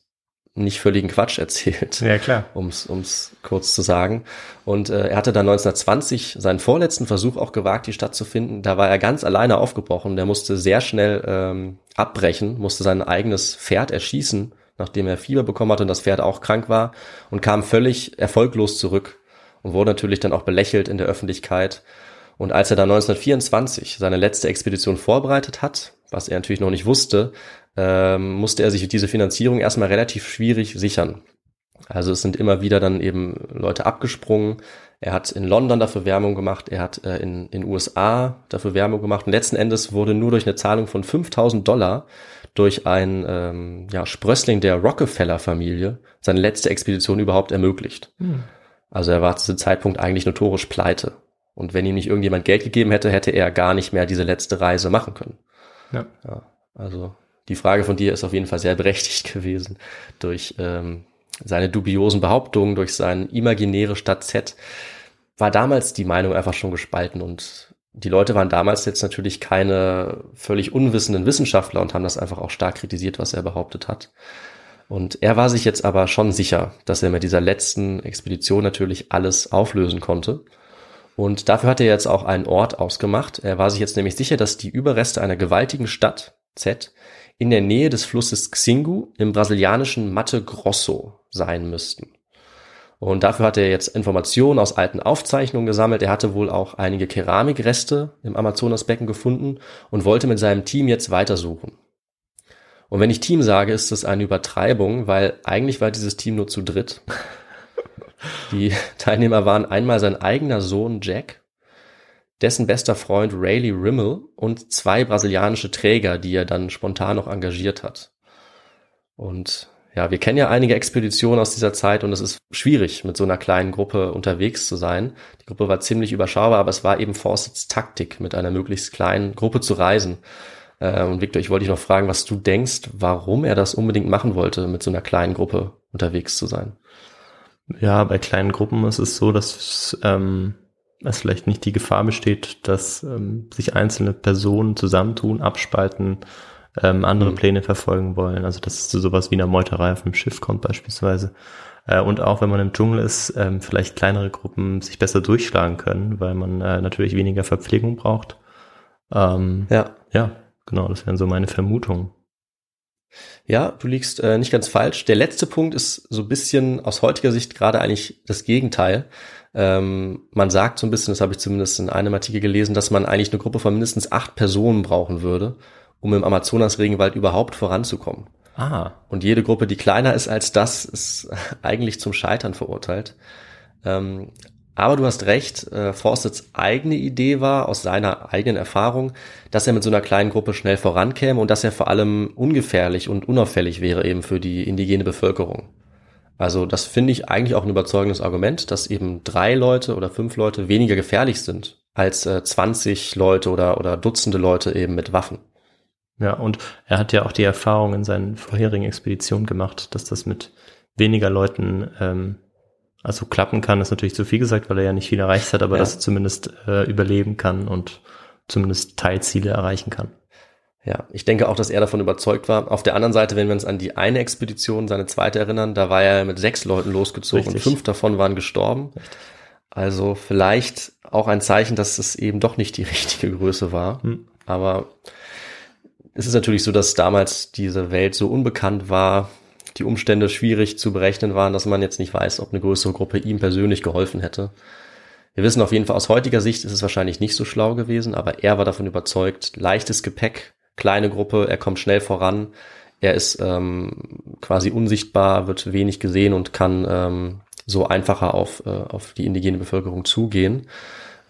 S5: nicht völligen Quatsch erzählt.
S4: Ja, klar.
S5: Ums, ums kurz zu sagen. Und äh, er hatte dann 1920 seinen vorletzten Versuch auch gewagt, die Stadt zu finden. Da war er ganz alleine aufgebrochen. Der musste sehr schnell ähm, abbrechen, musste sein eigenes Pferd erschießen, nachdem er Fieber bekommen hatte und das Pferd auch krank war und kam völlig erfolglos zurück und wurde natürlich dann auch belächelt in der Öffentlichkeit. Und als er dann 1924 seine letzte Expedition vorbereitet hat, was er natürlich noch nicht wusste, ähm, musste er sich diese Finanzierung erstmal relativ schwierig sichern. Also es sind immer wieder dann eben Leute abgesprungen. Er hat in London dafür Werbung gemacht, er hat äh, in den USA dafür Werbung gemacht und letzten Endes wurde nur durch eine Zahlung von 5000 Dollar durch ein ähm, ja, Sprössling der Rockefeller-Familie seine letzte Expedition überhaupt ermöglicht. Hm. Also er war zu diesem Zeitpunkt eigentlich notorisch pleite. Und wenn ihm nicht irgendjemand Geld gegeben hätte, hätte er gar nicht mehr diese letzte Reise machen können. Ja. ja also die Frage von dir ist auf jeden Fall sehr berechtigt gewesen durch ähm, seine dubiosen Behauptungen, durch sein imaginäre Stadt Z, war damals die Meinung einfach schon gespalten und die Leute waren damals jetzt natürlich keine völlig unwissenden Wissenschaftler und haben das einfach auch stark kritisiert, was er behauptet hat. Und er war sich jetzt aber schon sicher, dass er mit dieser letzten Expedition natürlich alles auflösen konnte. Und dafür hat er jetzt auch einen Ort ausgemacht. Er war sich jetzt nämlich sicher, dass die Überreste einer gewaltigen Stadt, Z, in der Nähe des Flusses Xingu im brasilianischen Matte Grosso sein müssten. Und dafür hat er jetzt Informationen aus alten Aufzeichnungen gesammelt. Er hatte wohl auch einige Keramikreste im Amazonasbecken gefunden und wollte mit seinem Team jetzt weitersuchen. Und wenn ich Team sage, ist das eine Übertreibung, weil eigentlich war dieses Team nur zu dritt. Die Teilnehmer waren einmal sein eigener Sohn Jack, dessen bester Freund Rayleigh Rimmel und zwei brasilianische Träger, die er dann spontan noch engagiert hat. Und ja, wir kennen ja einige Expeditionen aus dieser Zeit und es ist schwierig, mit so einer kleinen Gruppe unterwegs zu sein. Die Gruppe war ziemlich überschaubar, aber es war eben Fawcett's Taktik, mit einer möglichst kleinen Gruppe zu reisen. Äh, und Victor, ich wollte dich noch fragen, was du denkst, warum er das unbedingt machen wollte, mit so einer kleinen Gruppe unterwegs zu sein.
S4: Ja, bei kleinen Gruppen ist es so, dass ähm, es vielleicht nicht die Gefahr besteht, dass ähm, sich einzelne Personen zusammentun, abspalten, ähm, andere mhm. Pläne verfolgen wollen. Also dass es zu sowas wie einer Meuterei auf einem Schiff kommt beispielsweise. Äh, und auch wenn man im Dschungel ist, ähm, vielleicht kleinere Gruppen sich besser durchschlagen können, weil man äh, natürlich weniger Verpflegung braucht. Ähm, ja. Ja, genau, das wären so meine Vermutungen.
S5: Ja, du liegst äh, nicht ganz falsch. Der letzte Punkt ist so ein bisschen aus heutiger Sicht gerade eigentlich das Gegenteil. Ähm, man sagt so ein bisschen, das habe ich zumindest in einem Artikel gelesen, dass man eigentlich eine Gruppe von mindestens acht Personen brauchen würde, um im Amazonas-Regenwald überhaupt voranzukommen. Ah. Und jede Gruppe, die kleiner ist als das, ist eigentlich zum Scheitern verurteilt. Ähm, aber du hast recht, äh, Forsteds eigene Idee war, aus seiner eigenen Erfahrung, dass er mit so einer kleinen Gruppe schnell vorankäme und dass er vor allem ungefährlich und unauffällig wäre eben für die indigene Bevölkerung. Also das finde ich eigentlich auch ein überzeugendes Argument, dass eben drei Leute oder fünf Leute weniger gefährlich sind als äh, 20 Leute oder, oder Dutzende Leute eben mit Waffen.
S4: Ja, und er hat ja auch die Erfahrung in seinen vorherigen Expeditionen gemacht, dass das mit weniger Leuten ähm, also klappen kann, ist natürlich zu viel gesagt, weil er ja nicht viel erreicht hat, aber ja. dass er zumindest äh, überleben kann und zumindest Teilziele erreichen kann.
S5: Ja, ich denke auch, dass er davon überzeugt war. Auf der anderen Seite, wenn wir uns an die eine Expedition, seine zweite erinnern, da war er mit sechs Leuten losgezogen Richtig. und fünf davon waren gestorben. Richtig. Also vielleicht auch ein Zeichen, dass es eben doch nicht die richtige Größe war. Hm. Aber es ist natürlich so, dass damals diese Welt so unbekannt war, die Umstände schwierig zu berechnen waren, dass man jetzt nicht weiß, ob eine größere Gruppe ihm persönlich geholfen hätte. Wir wissen auf jeden Fall, aus heutiger Sicht ist es wahrscheinlich nicht so schlau gewesen, aber er war davon überzeugt, leichtes Gepäck, kleine Gruppe, er kommt schnell voran, er ist ähm, quasi unsichtbar, wird wenig gesehen und kann ähm, so einfacher auf, äh, auf die indigene Bevölkerung zugehen.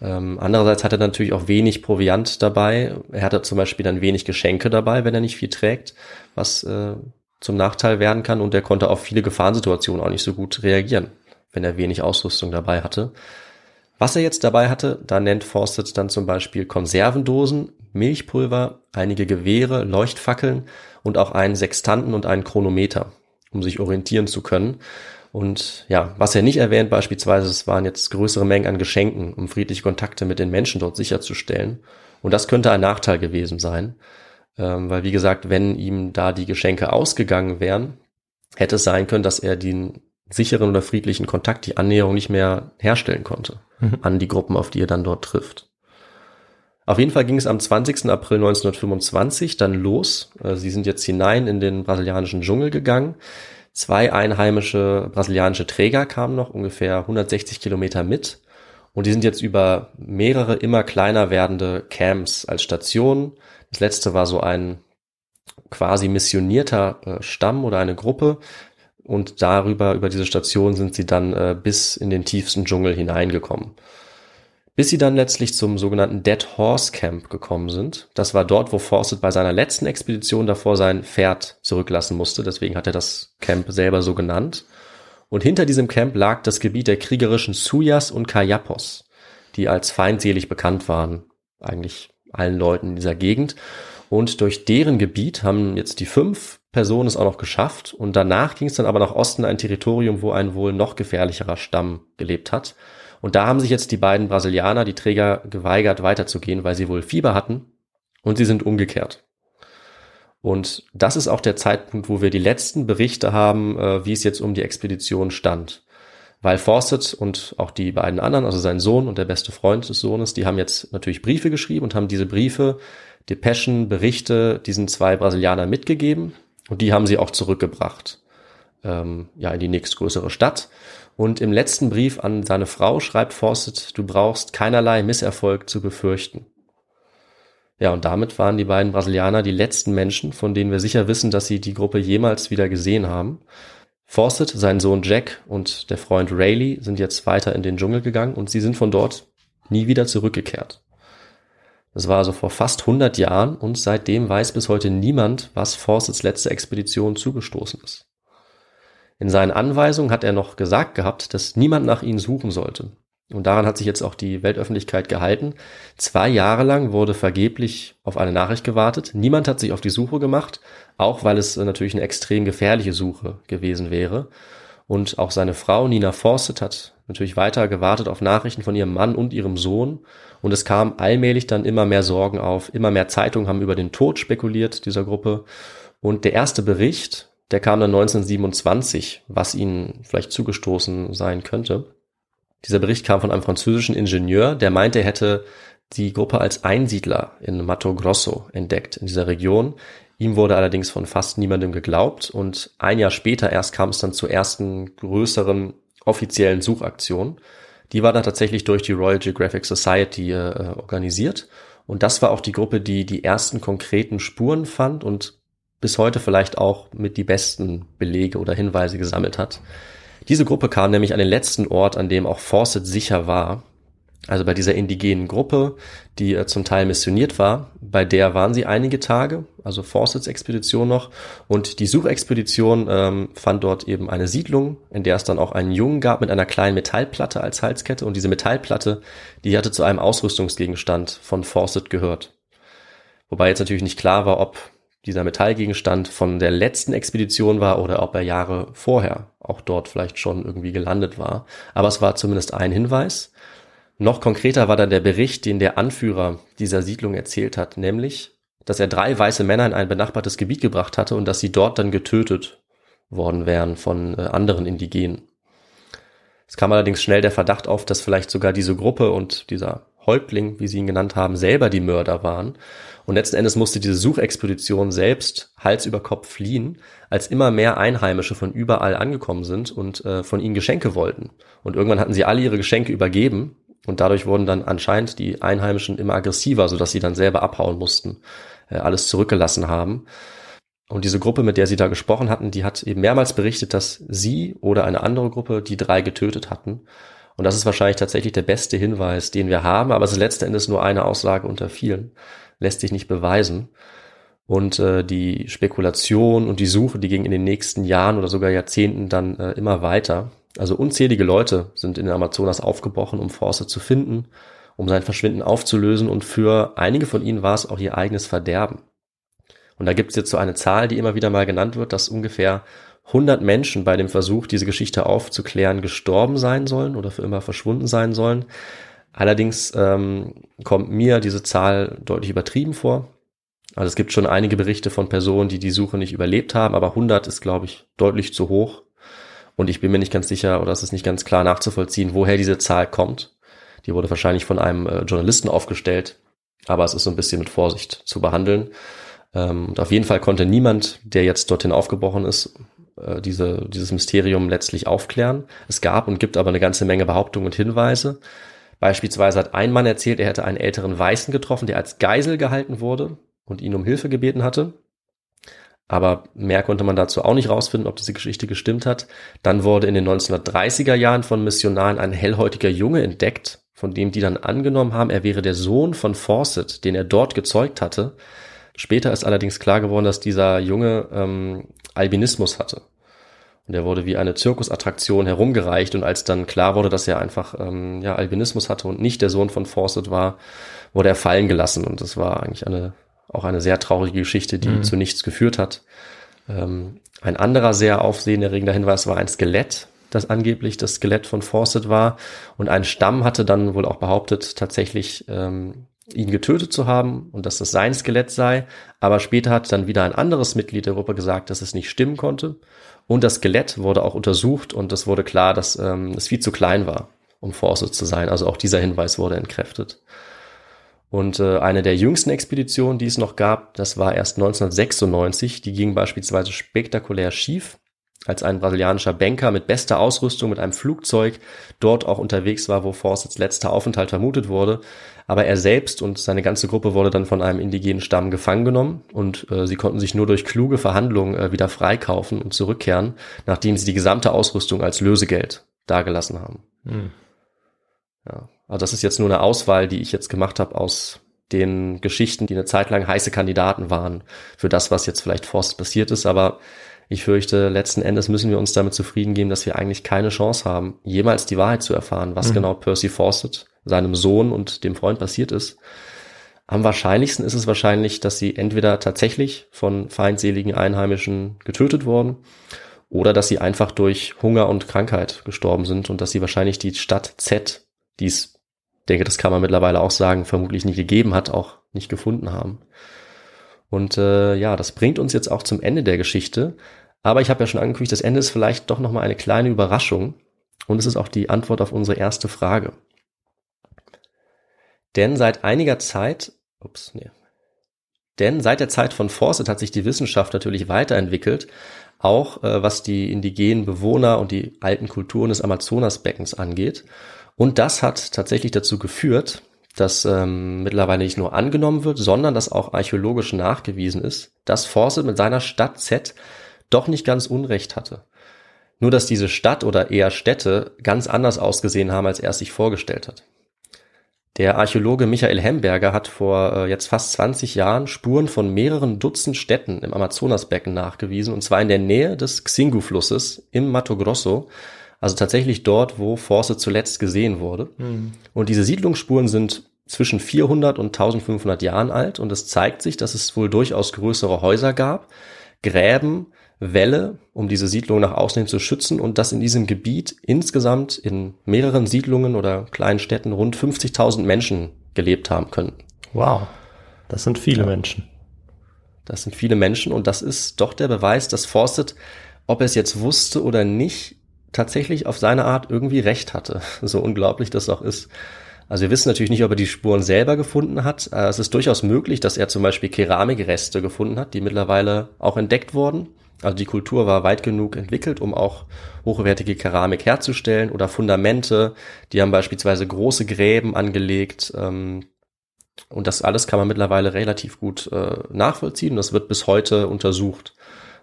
S5: Ähm, andererseits hat er natürlich auch wenig Proviant dabei. Er hatte zum Beispiel dann wenig Geschenke dabei, wenn er nicht viel trägt, was äh, zum Nachteil werden kann. Und er konnte auf viele Gefahrensituationen auch nicht so gut reagieren, wenn er wenig Ausrüstung dabei hatte. Was er jetzt dabei hatte, da nennt Forsted dann zum Beispiel Konservendosen, Milchpulver, einige Gewehre, Leuchtfackeln und auch einen Sextanten und einen Chronometer, um sich orientieren zu können. Und ja, was er nicht erwähnt beispielsweise, es waren jetzt größere Mengen an Geschenken, um friedliche Kontakte mit den Menschen dort sicherzustellen. Und das könnte ein Nachteil gewesen sein, ähm, weil wie gesagt, wenn ihm da die Geschenke ausgegangen wären, hätte es sein können, dass er den sicheren oder friedlichen Kontakt, die Annäherung nicht mehr herstellen konnte mhm. an die Gruppen, auf die er dann dort trifft. Auf jeden Fall ging es am 20. April 1925 dann los. Äh, sie sind jetzt hinein in den brasilianischen Dschungel gegangen. Zwei einheimische brasilianische Träger kamen noch ungefähr 160 Kilometer mit. Und die sind jetzt über mehrere immer kleiner werdende Camps als Station. Das letzte war so ein quasi missionierter äh, Stamm oder eine Gruppe. Und darüber, über diese Station sind sie dann äh, bis in den tiefsten Dschungel hineingekommen bis sie dann letztlich zum sogenannten Dead Horse Camp gekommen sind. Das war dort, wo Fawcett bei seiner letzten Expedition davor sein Pferd zurücklassen musste. Deswegen hat er das Camp selber so genannt. Und hinter diesem Camp lag das Gebiet der kriegerischen Suyas und Kayapos, die als feindselig bekannt waren, eigentlich allen Leuten in dieser Gegend. Und durch deren Gebiet haben jetzt die fünf Personen es auch noch geschafft. Und danach ging es dann aber nach Osten ein Territorium, wo ein wohl noch gefährlicherer Stamm gelebt hat. Und da haben sich jetzt die beiden Brasilianer, die Träger, geweigert weiterzugehen, weil sie wohl Fieber hatten und sie sind umgekehrt. Und das ist auch der Zeitpunkt, wo wir die letzten Berichte haben, äh, wie es jetzt um die Expedition stand. Weil Fawcett und auch die beiden anderen, also sein Sohn und der beste Freund des Sohnes, die haben jetzt natürlich Briefe geschrieben und haben diese Briefe Depeschen, Berichte diesen zwei Brasilianern mitgegeben und die haben sie auch zurückgebracht ähm, ja, in die nächstgrößere Stadt. Und im letzten Brief an seine Frau schreibt Fawcett, du brauchst keinerlei Misserfolg zu befürchten. Ja, und damit waren die beiden Brasilianer die letzten Menschen, von denen wir sicher wissen, dass sie die Gruppe jemals wieder gesehen haben. Fawcett, sein Sohn Jack und der Freund Rayleigh sind jetzt weiter in den Dschungel gegangen und sie sind von dort nie wieder zurückgekehrt. Das war also vor fast 100 Jahren und seitdem weiß bis heute niemand, was Fawcett's letzte Expedition zugestoßen ist. In seinen Anweisungen hat er noch gesagt gehabt, dass niemand nach ihnen suchen sollte. Und daran hat sich jetzt auch die Weltöffentlichkeit gehalten. Zwei Jahre lang wurde vergeblich auf eine Nachricht gewartet. Niemand hat sich auf die Suche gemacht, auch weil es natürlich eine extrem gefährliche Suche gewesen wäre. Und auch seine Frau Nina Fawcett hat natürlich weiter gewartet auf Nachrichten von ihrem Mann und ihrem Sohn. Und es kam allmählich dann immer mehr Sorgen auf. Immer mehr Zeitungen haben über den Tod spekuliert dieser Gruppe. Und der erste Bericht der kam dann 1927, was ihnen vielleicht zugestoßen sein könnte. Dieser Bericht kam von einem französischen Ingenieur, der meinte, er hätte die Gruppe als Einsiedler in Mato Grosso entdeckt, in dieser Region. Ihm wurde allerdings von fast niemandem geglaubt und ein Jahr später erst kam es dann zur ersten größeren offiziellen Suchaktion. Die war dann tatsächlich durch die Royal Geographic Society äh, organisiert und das war auch die Gruppe, die die ersten konkreten Spuren fand und bis heute vielleicht auch mit die besten Belege oder Hinweise gesammelt hat. Diese Gruppe kam nämlich an den letzten Ort, an dem auch Fawcett sicher war. Also bei dieser indigenen Gruppe, die äh, zum Teil missioniert war, bei der waren sie einige Tage, also Fawcett's Expedition noch. Und die Suchexpedition ähm, fand dort eben eine Siedlung, in der es dann auch einen Jungen gab mit einer kleinen Metallplatte als Halskette. Und diese Metallplatte, die hatte zu einem Ausrüstungsgegenstand von Fawcett gehört. Wobei jetzt natürlich nicht klar war, ob dieser Metallgegenstand von der letzten Expedition war oder ob er Jahre vorher auch dort vielleicht schon irgendwie gelandet war. Aber es war zumindest ein Hinweis. Noch konkreter war dann der Bericht, den der Anführer dieser Siedlung erzählt hat, nämlich, dass er drei weiße Männer in ein benachbartes Gebiet gebracht hatte und dass sie dort dann getötet worden wären von äh, anderen Indigenen. Es kam allerdings schnell der Verdacht auf, dass vielleicht sogar diese Gruppe und dieser Häuptling, wie sie ihn genannt haben, selber die Mörder waren und letzten Endes musste diese Suchexpedition selbst Hals über Kopf fliehen, als immer mehr Einheimische von überall angekommen sind und äh, von ihnen Geschenke wollten. Und irgendwann hatten sie alle ihre Geschenke übergeben und dadurch wurden dann anscheinend die Einheimischen immer aggressiver, sodass sie dann selber abhauen mussten, äh, alles zurückgelassen haben. Und diese Gruppe, mit der sie da gesprochen hatten, die hat eben mehrmals berichtet, dass sie oder eine andere Gruppe die drei getötet hatten. Und das ist wahrscheinlich tatsächlich der beste Hinweis, den wir haben, aber es ist letzten Endes nur eine Aussage unter vielen lässt sich nicht beweisen. Und äh, die Spekulation und die Suche, die ging in den nächsten Jahren oder sogar Jahrzehnten dann äh, immer weiter. Also unzählige Leute sind in den Amazonas aufgebrochen, um Force zu finden, um sein Verschwinden aufzulösen und für einige von ihnen war es auch ihr eigenes Verderben. Und da gibt es jetzt so eine Zahl, die immer wieder mal genannt wird, dass ungefähr 100 Menschen bei dem Versuch, diese Geschichte aufzuklären, gestorben sein sollen oder für immer verschwunden sein sollen. Allerdings ähm, kommt mir diese Zahl deutlich übertrieben vor. Also es gibt schon einige Berichte von Personen, die die Suche nicht überlebt haben, aber 100 ist, glaube ich, deutlich zu hoch. Und ich bin mir nicht ganz sicher, oder es ist nicht ganz klar nachzuvollziehen, woher diese Zahl kommt. Die wurde wahrscheinlich von einem äh, Journalisten aufgestellt, aber es ist so ein bisschen mit Vorsicht zu behandeln. Ähm, und auf jeden Fall konnte niemand, der jetzt dorthin aufgebrochen ist, äh, diese, dieses Mysterium letztlich aufklären. Es gab und gibt aber eine ganze Menge Behauptungen und Hinweise. Beispielsweise hat ein Mann erzählt, er hätte einen älteren Weißen getroffen, der als Geisel gehalten wurde und ihn um Hilfe gebeten hatte. Aber mehr konnte man dazu auch nicht rausfinden, ob diese Geschichte gestimmt hat. Dann wurde in den 1930er Jahren von Missionaren ein hellhäutiger Junge entdeckt, von dem die dann angenommen haben, er wäre der Sohn von Fawcett, den er dort gezeugt hatte. Später ist allerdings klar geworden, dass dieser Junge ähm, Albinismus hatte. Und er wurde wie eine Zirkusattraktion herumgereicht und als dann klar wurde, dass er einfach ähm, ja, Albinismus hatte und nicht der Sohn von Fawcett war, wurde er fallen gelassen. Und das war eigentlich eine, auch eine sehr traurige Geschichte, die mhm. zu nichts geführt hat. Ähm, ein anderer sehr aufsehenerregender Hinweis war ein Skelett, das angeblich das Skelett von Fawcett war. Und ein Stamm hatte dann wohl auch behauptet, tatsächlich ähm, ihn getötet zu haben und dass das sein Skelett sei. Aber später hat dann wieder ein anderes Mitglied der Gruppe gesagt, dass es nicht stimmen konnte. Und das Skelett wurde auch untersucht und es wurde klar, dass ähm, es viel zu klein war, um Force zu sein. Also auch dieser Hinweis wurde entkräftet. Und äh, eine der jüngsten Expeditionen, die es noch gab, das war erst 1996. Die ging beispielsweise spektakulär schief, als ein brasilianischer Banker mit bester Ausrüstung mit einem Flugzeug dort auch unterwegs war, wo Fawcett's letzter Aufenthalt vermutet wurde. Aber er selbst und seine ganze Gruppe wurde dann von einem indigenen Stamm gefangen genommen und äh, sie konnten sich nur durch kluge Verhandlungen äh, wieder freikaufen und zurückkehren, nachdem sie die gesamte Ausrüstung als Lösegeld dagelassen haben. Hm. Ja, also das ist jetzt nur eine Auswahl, die ich jetzt gemacht habe aus den Geschichten, die eine Zeit lang heiße Kandidaten waren für das, was jetzt vielleicht Forst passiert ist. Aber ich fürchte, letzten Endes müssen wir uns damit zufrieden geben, dass wir eigentlich keine Chance haben, jemals die Wahrheit zu erfahren, was mhm. genau Percy Fawcett, seinem Sohn und dem Freund passiert ist. Am wahrscheinlichsten ist es wahrscheinlich, dass sie entweder tatsächlich von feindseligen Einheimischen getötet wurden oder dass sie einfach durch Hunger und Krankheit gestorben sind und dass sie wahrscheinlich die Stadt Z, die es denke, das kann man mittlerweile auch sagen, vermutlich nicht gegeben hat, auch nicht gefunden haben. Und äh, ja, das bringt uns jetzt auch zum Ende der Geschichte. Aber ich habe ja schon angekündigt, das Ende ist vielleicht doch nochmal eine kleine Überraschung. Und es ist auch die Antwort auf unsere erste Frage. Denn seit einiger Zeit, ups, nee. Denn seit der Zeit von Fawcett hat sich die Wissenschaft natürlich weiterentwickelt, auch äh, was die indigenen Bewohner und die alten Kulturen des Amazonasbeckens angeht. Und das hat tatsächlich dazu geführt, dass ähm, mittlerweile nicht nur angenommen wird, sondern dass auch archäologisch nachgewiesen ist, dass Fawcett mit seiner Stadt Z doch nicht ganz Unrecht hatte. Nur dass diese Stadt oder eher Städte ganz anders ausgesehen haben, als er es sich vorgestellt hat. Der Archäologe Michael Hemberger hat vor äh, jetzt fast 20 Jahren Spuren von mehreren Dutzend Städten im Amazonasbecken nachgewiesen, und zwar in der Nähe des Xingu-Flusses im Mato Grosso, also tatsächlich dort, wo Force zuletzt gesehen wurde. Mhm. Und diese Siedlungsspuren sind zwischen 400 und 1500 Jahren alt und es zeigt sich, dass es wohl durchaus größere Häuser gab, Gräben, Wälle, um diese Siedlung nach außen hin zu schützen und dass in diesem Gebiet insgesamt in mehreren Siedlungen oder kleinen Städten rund 50.000 Menschen gelebt haben können.
S4: Wow, das sind viele ja. Menschen.
S5: Das sind viele Menschen und das ist doch der Beweis, dass Fawcett, ob er es jetzt wusste oder nicht, tatsächlich auf seine Art irgendwie recht hatte. So unglaublich das auch ist. Also wir wissen natürlich nicht, ob er die Spuren selber gefunden hat. Äh, es ist durchaus möglich, dass er zum Beispiel Keramikreste gefunden hat, die mittlerweile auch entdeckt wurden. Also die Kultur war weit genug entwickelt, um auch hochwertige Keramik herzustellen oder Fundamente. Die haben beispielsweise große Gräben angelegt. Ähm, und das alles kann man mittlerweile relativ gut äh, nachvollziehen. Das wird bis heute untersucht.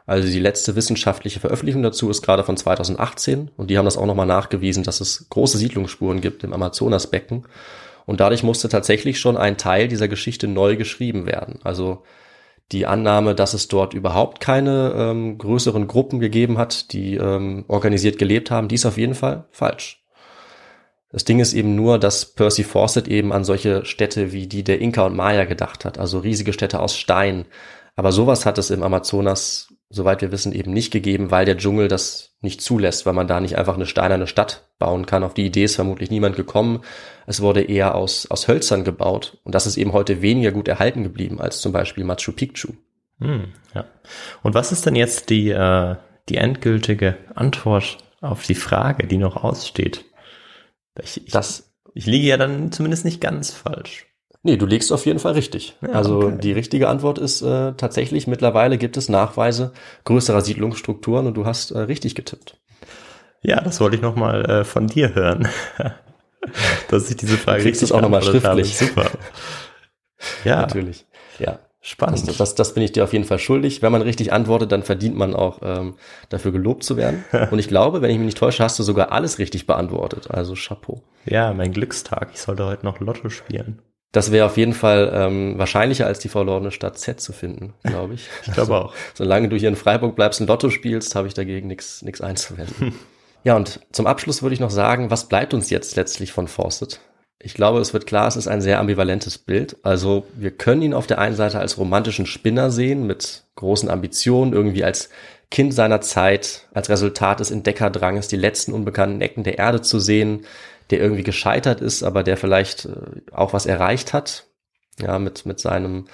S5: Also die letzte wissenschaftliche Veröffentlichung dazu ist gerade von 2018 und die haben das auch nochmal nachgewiesen, dass es große Siedlungsspuren gibt im Amazonasbecken. Und dadurch musste tatsächlich schon ein Teil dieser Geschichte neu geschrieben werden. Also die Annahme, dass es dort überhaupt keine ähm, größeren Gruppen gegeben hat, die ähm, organisiert gelebt haben, die ist auf jeden Fall falsch. Das Ding ist eben nur, dass Percy Fawcett eben an solche Städte wie die der Inka und Maya gedacht hat, also riesige Städte aus Stein. Aber sowas hat es im Amazonas soweit wir wissen, eben nicht gegeben, weil der Dschungel das nicht zulässt, weil man da nicht einfach eine steinerne Stadt bauen kann. Auf die Idee ist vermutlich niemand gekommen. Es wurde eher aus, aus Hölzern gebaut. Und das ist eben heute weniger gut erhalten geblieben als zum Beispiel Machu Picchu.
S4: Hm, ja. Und was ist denn jetzt die, äh, die endgültige Antwort auf die Frage, die noch aussteht? Ich, ich, das, ich liege ja dann zumindest nicht ganz falsch.
S5: Nee, du legst auf jeden Fall richtig. Ja, also okay. die richtige Antwort ist äh, tatsächlich, mittlerweile gibt es Nachweise größerer Siedlungsstrukturen und du hast äh, richtig getippt.
S4: Ja, das wollte ich nochmal äh, von dir hören. Dass ich diese Frage
S5: du kriegst es auch nochmal schriftlich.
S4: Habe. Super.
S5: ja, natürlich. Ja. Spannend. Das, das, das bin ich dir auf jeden Fall schuldig. Wenn man richtig antwortet, dann verdient man auch ähm, dafür gelobt zu werden. Und ich glaube, wenn ich mich nicht täusche, hast du sogar alles richtig beantwortet. Also Chapeau.
S4: Ja, mein Glückstag. Ich sollte heute noch Lotto spielen.
S5: Das wäre auf jeden Fall ähm, wahrscheinlicher als die verlorene Stadt Z zu finden, glaube ich.
S4: ich glaube also, auch.
S5: Solange du hier in Freiburg bleibst und Lotto spielst, habe ich dagegen nichts nichts einzuwenden. ja, und zum Abschluss würde ich noch sagen, was bleibt uns jetzt letztlich von Fawcett? Ich glaube, es wird klar, es ist ein sehr ambivalentes Bild. Also wir können ihn auf der einen Seite als romantischen Spinner sehen, mit großen Ambitionen, irgendwie als Kind seiner Zeit, als Resultat des Entdeckerdranges, die letzten unbekannten Ecken der Erde zu sehen, der irgendwie gescheitert ist, aber der vielleicht äh, auch was erreicht hat, ja, mit, mit seinem,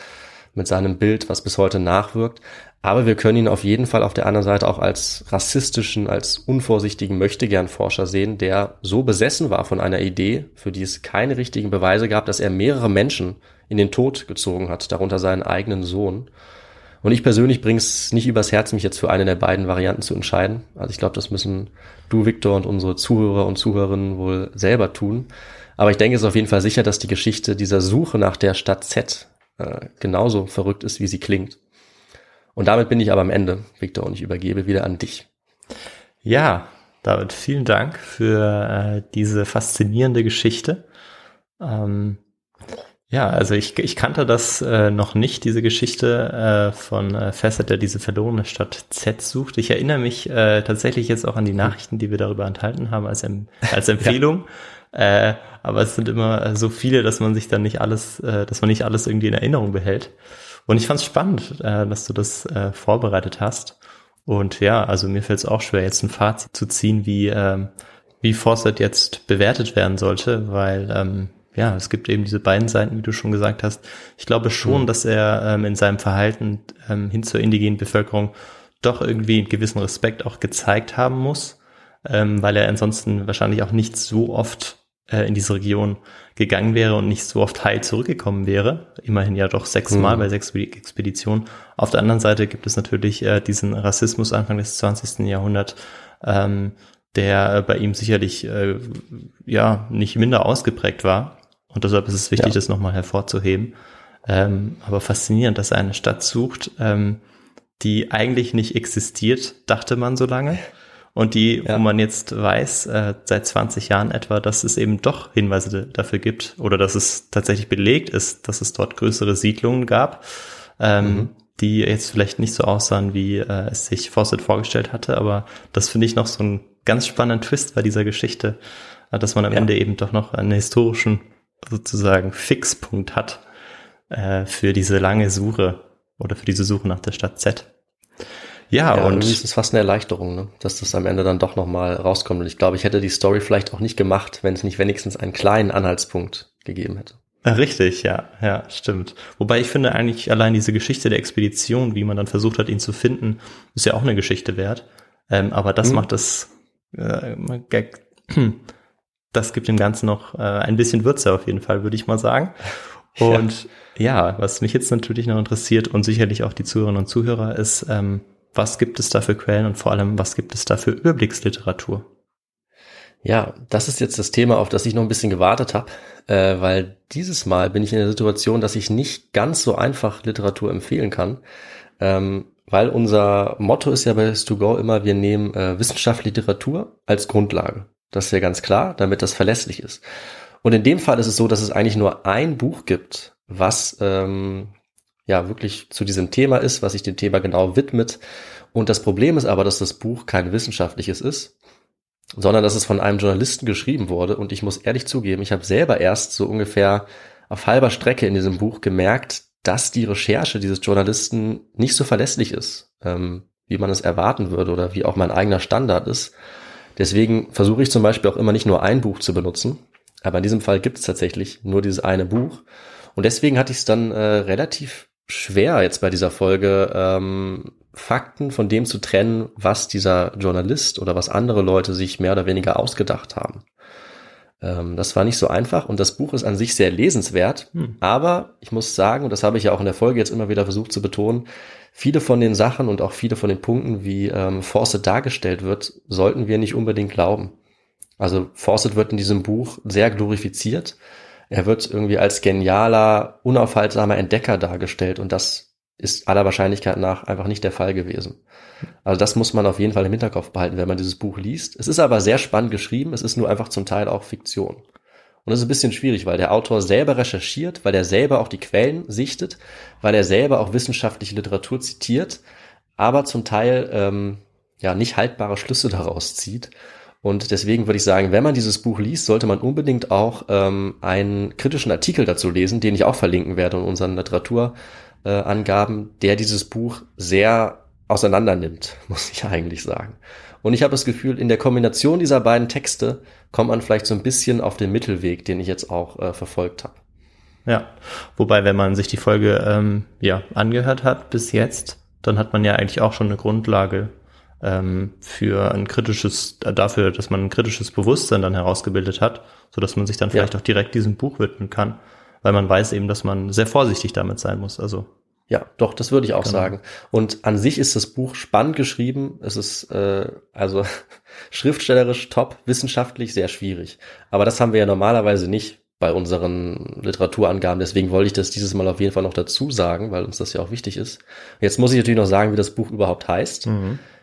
S5: mit seinem Bild, was bis heute nachwirkt. Aber wir können ihn auf jeden Fall auf der anderen Seite auch als rassistischen, als unvorsichtigen Möchtegern-Forscher sehen, der so besessen war von einer Idee, für die es keine richtigen Beweise gab, dass er mehrere Menschen in den Tod gezogen hat, darunter seinen eigenen Sohn. Und ich persönlich bringe es nicht übers Herz, mich jetzt für eine der beiden Varianten zu entscheiden. Also ich glaube, das müssen du, Victor, und unsere Zuhörer und Zuhörerinnen wohl selber tun. Aber ich denke, es ist auf jeden Fall sicher, dass die Geschichte dieser Suche nach der Stadt Z äh, genauso verrückt ist, wie sie klingt. Und damit bin ich aber am Ende, Victor, und ich übergebe wieder an dich.
S4: Ja, David, vielen Dank für äh, diese faszinierende Geschichte. Ähm, ja, also ich, ich kannte das äh, noch nicht, diese Geschichte äh, von äh, Facet, der diese verlorene Stadt Z sucht. Ich erinnere mich äh, tatsächlich jetzt auch an die Nachrichten, die wir darüber enthalten haben als, als Empfehlung. ja. äh, aber es sind immer so viele, dass man sich dann nicht alles, äh, dass man nicht alles irgendwie in Erinnerung behält. Und ich fand es spannend, äh, dass du das äh, vorbereitet hast. Und ja, also mir fällt es auch schwer, jetzt ein Fazit zu ziehen, wie, ähm, wie Fawcett jetzt bewertet werden sollte, weil ähm, ja, es gibt eben diese beiden Seiten, wie du schon gesagt hast. Ich glaube schon, mhm. dass er ähm, in seinem Verhalten ähm, hin zur indigenen Bevölkerung doch irgendwie einen gewissen Respekt auch gezeigt haben muss, ähm, weil er ansonsten wahrscheinlich auch nicht so oft äh, in diese Region gegangen wäre und nicht so oft heil zurückgekommen wäre. Immerhin ja doch sechsmal mhm. bei sechs Expeditionen. Auf der anderen Seite gibt es natürlich äh, diesen Rassismus Anfang des 20. Jahrhunderts, ähm, der bei ihm sicherlich äh, ja nicht minder ausgeprägt war. Und deshalb ist es wichtig, ja. das nochmal hervorzuheben. Ähm, aber faszinierend, dass er eine Stadt sucht, ähm, die eigentlich nicht existiert, dachte man so lange. Und die, ja. wo man jetzt weiß, äh, seit 20 Jahren etwa, dass es eben doch Hinweise dafür gibt oder dass es tatsächlich belegt ist, dass es dort größere Siedlungen gab, ähm, mhm. die jetzt vielleicht nicht so aussahen, wie äh, es sich Fawcett vorgestellt hatte. Aber das finde ich noch so ein ganz spannender Twist bei dieser Geschichte, äh, dass man am ja. Ende eben doch noch einen historischen sozusagen Fixpunkt hat äh, für diese lange Suche oder für diese Suche nach der Stadt Z.
S5: Ja, ja und ist es fast eine Erleichterung, ne? dass das am Ende dann doch nochmal rauskommt. Und ich glaube, ich hätte die Story vielleicht auch nicht gemacht, wenn es nicht wenigstens einen kleinen Anhaltspunkt gegeben hätte.
S4: Richtig, ja, ja, stimmt. Wobei ich finde eigentlich allein diese Geschichte der Expedition, wie man dann versucht hat, ihn zu finden, ist ja auch eine Geschichte wert. Ähm, aber das hm. macht das, äh, das gibt dem Ganzen noch äh, ein bisschen Würze auf jeden Fall, würde ich mal sagen. Und ja. ja. was mich jetzt natürlich noch interessiert und sicherlich auch die Zuhörerinnen und Zuhörer ist, ähm, was gibt es da für Quellen und vor allem, was gibt es da für Überblicksliteratur?
S5: Ja, das ist jetzt das Thema, auf das ich noch ein bisschen gewartet habe, äh, weil dieses Mal bin ich in der Situation, dass ich nicht ganz so einfach Literatur empfehlen kann, ähm, weil unser Motto ist ja bei His2Go immer, wir nehmen äh, Wissenschaftsliteratur als Grundlage. Das ist ja ganz klar, damit das verlässlich ist. Und in dem Fall ist es so, dass es eigentlich nur ein Buch gibt, was ähm, ja wirklich zu diesem Thema ist, was sich dem Thema genau widmet. Und das Problem ist aber, dass das Buch kein wissenschaftliches ist, sondern dass es von einem Journalisten geschrieben wurde. Und ich muss ehrlich zugeben, ich habe selber erst so ungefähr auf halber Strecke in diesem Buch gemerkt, dass die Recherche dieses Journalisten nicht so verlässlich ist, ähm, wie man es erwarten würde oder wie auch mein eigener Standard ist. Deswegen versuche ich zum Beispiel auch immer nicht nur ein Buch zu benutzen, aber in diesem Fall gibt es tatsächlich nur dieses eine Buch. Und deswegen hatte ich es dann äh, relativ schwer jetzt bei dieser Folge, ähm, Fakten von dem zu trennen, was dieser Journalist oder was andere Leute sich mehr oder weniger ausgedacht haben. Ähm, das war nicht so einfach und das Buch ist an sich sehr lesenswert, hm. aber ich muss sagen, und das habe ich ja auch in der Folge jetzt immer wieder versucht zu betonen, viele von den Sachen und auch viele von den Punkten, wie ähm, Fawcett dargestellt wird, sollten wir nicht unbedingt glauben. Also Fawcett wird in diesem Buch sehr glorifiziert. Er wird irgendwie als genialer, unaufhaltsamer Entdecker dargestellt und das ist aller Wahrscheinlichkeit nach einfach nicht der Fall gewesen. Also das muss man auf jeden Fall im Hinterkopf behalten, wenn man dieses Buch liest. Es ist aber sehr spannend geschrieben, es ist nur einfach zum Teil auch Fiktion. Und das ist ein bisschen schwierig, weil der Autor selber recherchiert, weil er selber auch die Quellen sichtet, weil er selber auch wissenschaftliche Literatur zitiert, aber zum Teil ähm, ja nicht haltbare Schlüsse daraus zieht. Und deswegen würde ich sagen, wenn man dieses Buch liest, sollte man unbedingt auch ähm, einen kritischen Artikel dazu lesen, den ich auch verlinken werde in unseren Literaturangaben, äh, der dieses Buch sehr auseinander nimmt, muss ich eigentlich sagen. Und ich habe das Gefühl, in der Kombination dieser beiden Texte kommt man vielleicht so ein bisschen auf den Mittelweg, den ich jetzt auch äh, verfolgt habe.
S4: Ja, wobei, wenn man sich die Folge ähm, ja angehört hat bis jetzt, dann hat man ja eigentlich auch schon eine Grundlage ähm, für ein kritisches, äh, dafür, dass man ein kritisches Bewusstsein dann herausgebildet hat, so dass man sich dann vielleicht ja. auch direkt diesem Buch widmen kann. Weil man weiß eben, dass man sehr vorsichtig damit sein muss. Also
S5: ja, doch, das würde ich auch
S4: Genau.
S5: sagen. Und an sich ist das Buch spannend geschrieben. Es ist äh, also schriftstellerisch top, wissenschaftlich sehr schwierig. Aber das haben wir ja normalerweise nicht bei unseren Literaturangaben. Deswegen wollte ich das dieses Mal auf jeden Fall noch dazu sagen, weil uns das ja auch wichtig ist. Jetzt muss ich natürlich noch sagen, wie das Buch überhaupt heißt.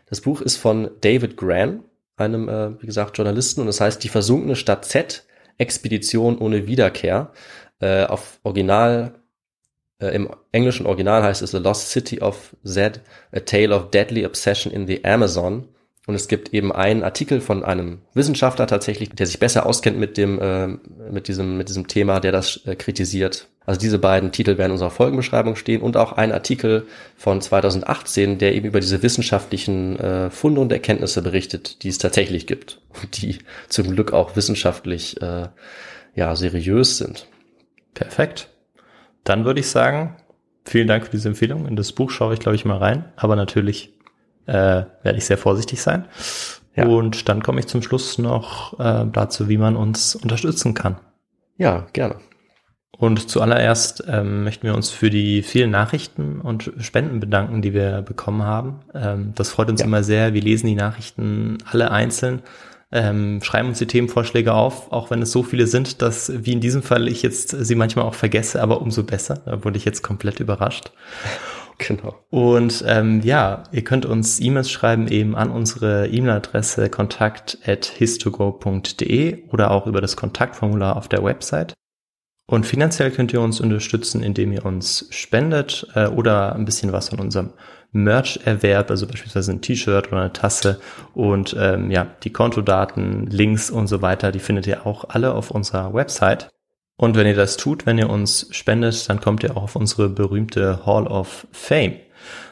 S5: Das Buch ist von David Gran, einem, äh, wie gesagt, Journalisten, und es heißt Die versunkene Stadt Z, Expedition ohne Wiederkehr. Äh, auf Original, äh, im englischen Original heißt es The Lost City of Z, A Tale of Deadly Obsession in the Amazon. Und es gibt eben einen Artikel von einem Wissenschaftler tatsächlich, der sich besser auskennt mit dem, äh, mit diesem, mit diesem Thema, der das äh, kritisiert. Also diese beiden Titel werden in unserer Folgenbeschreibung stehen und auch ein Artikel von 2018, der eben über diese wissenschaftlichen äh, Funde und Erkenntnisse berichtet, die es tatsächlich gibt und die zum Glück auch wissenschaftlich äh, ja seriös sind.
S4: Perfekt. Dann würde ich sagen, vielen Dank für diese Empfehlung. In das Buch schaue ich, glaube ich, mal rein. Aber natürlich äh, werde ich sehr vorsichtig sein.
S5: Ja.
S4: Und dann komme ich zum Schluss noch äh, dazu, wie man uns unterstützen kann.
S5: Ja, gerne.
S4: Und zuallererst ähm, möchten wir uns für die vielen Nachrichten und Spenden bedanken, die wir bekommen haben. Ähm, das freut uns
S5: Ja.
S4: immer sehr. Wir lesen die Nachrichten alle einzeln, ähm, schreiben uns die Themenvorschläge auf, auch wenn es so viele sind, dass, wie in diesem Fall, ich jetzt sie manchmal auch vergesse, aber umso besser. Da wurde ich jetzt komplett überrascht.
S5: Genau.
S4: Und ähm, ja, ihr könnt uns E-Mails schreiben eben an unsere E-Mail-Adresse kontakt@histogo.de oder auch über das Kontaktformular auf der Website. Und finanziell könnt ihr uns unterstützen, indem ihr uns spendet äh, oder ein bisschen was von unserem Merch-Erwerb, also beispielsweise ein T-Shirt oder eine Tasse und ähm, ja, die Kontodaten, Links und so weiter, die findet ihr auch alle auf unserer Website. Und wenn ihr das tut, wenn ihr uns spendet, dann kommt ihr auch auf unsere berühmte Hall of Fame.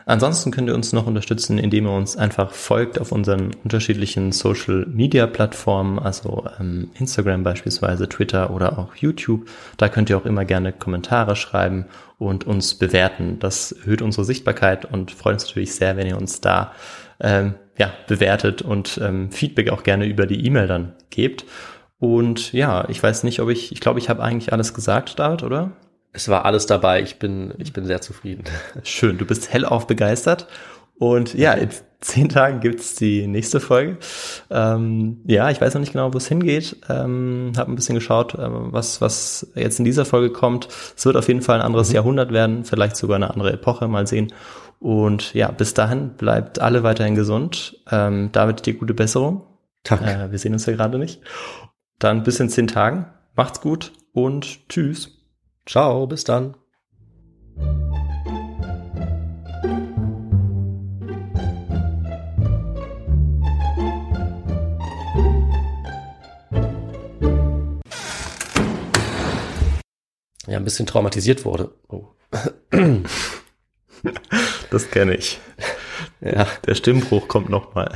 S4: Ansonsten könnt ihr uns noch unterstützen, indem ihr uns einfach folgt auf unseren unterschiedlichen Social Media Plattformen, also ähm, Instagram beispielsweise, Twitter oder auch YouTube. Da könnt ihr auch immer gerne Kommentare schreiben und uns bewerten. Das erhöht unsere Sichtbarkeit und freut uns natürlich sehr, wenn ihr uns da ähm, ja, bewertet und ähm, Feedback auch gerne über die E-Mail dann gebt. Und ja, ich weiß nicht, ob ich, ich glaube, ich habe eigentlich alles gesagt, David, oder?
S5: Es war alles dabei. Ich bin, ich bin sehr zufrieden.
S4: Schön, du bist hellauf begeistert. Und ja, in zehn Tagen gibt's die nächste Folge. Ähm, ja, ich weiß noch nicht genau, wo es hingeht. Ähm, habe ein bisschen geschaut, ähm, was, was jetzt in dieser Folge kommt. Es wird auf jeden Fall ein anderes Jahrhundert werden, vielleicht sogar eine andere Epoche, mal sehen. Und ja, bis dahin bleibt alle weiterhin gesund. Ähm, David, dir gute Besserung.
S5: Danke.
S4: Äh, wir sehen uns ja gerade nicht. Dann bis in zehn Tagen. Macht's gut und tschüss.
S5: Ciao, bis dann. Ja, ein bisschen traumatisiert wurde. Oh.
S4: Das kenne ich.
S5: Ja.
S4: Der Stimmbruch kommt nochmal.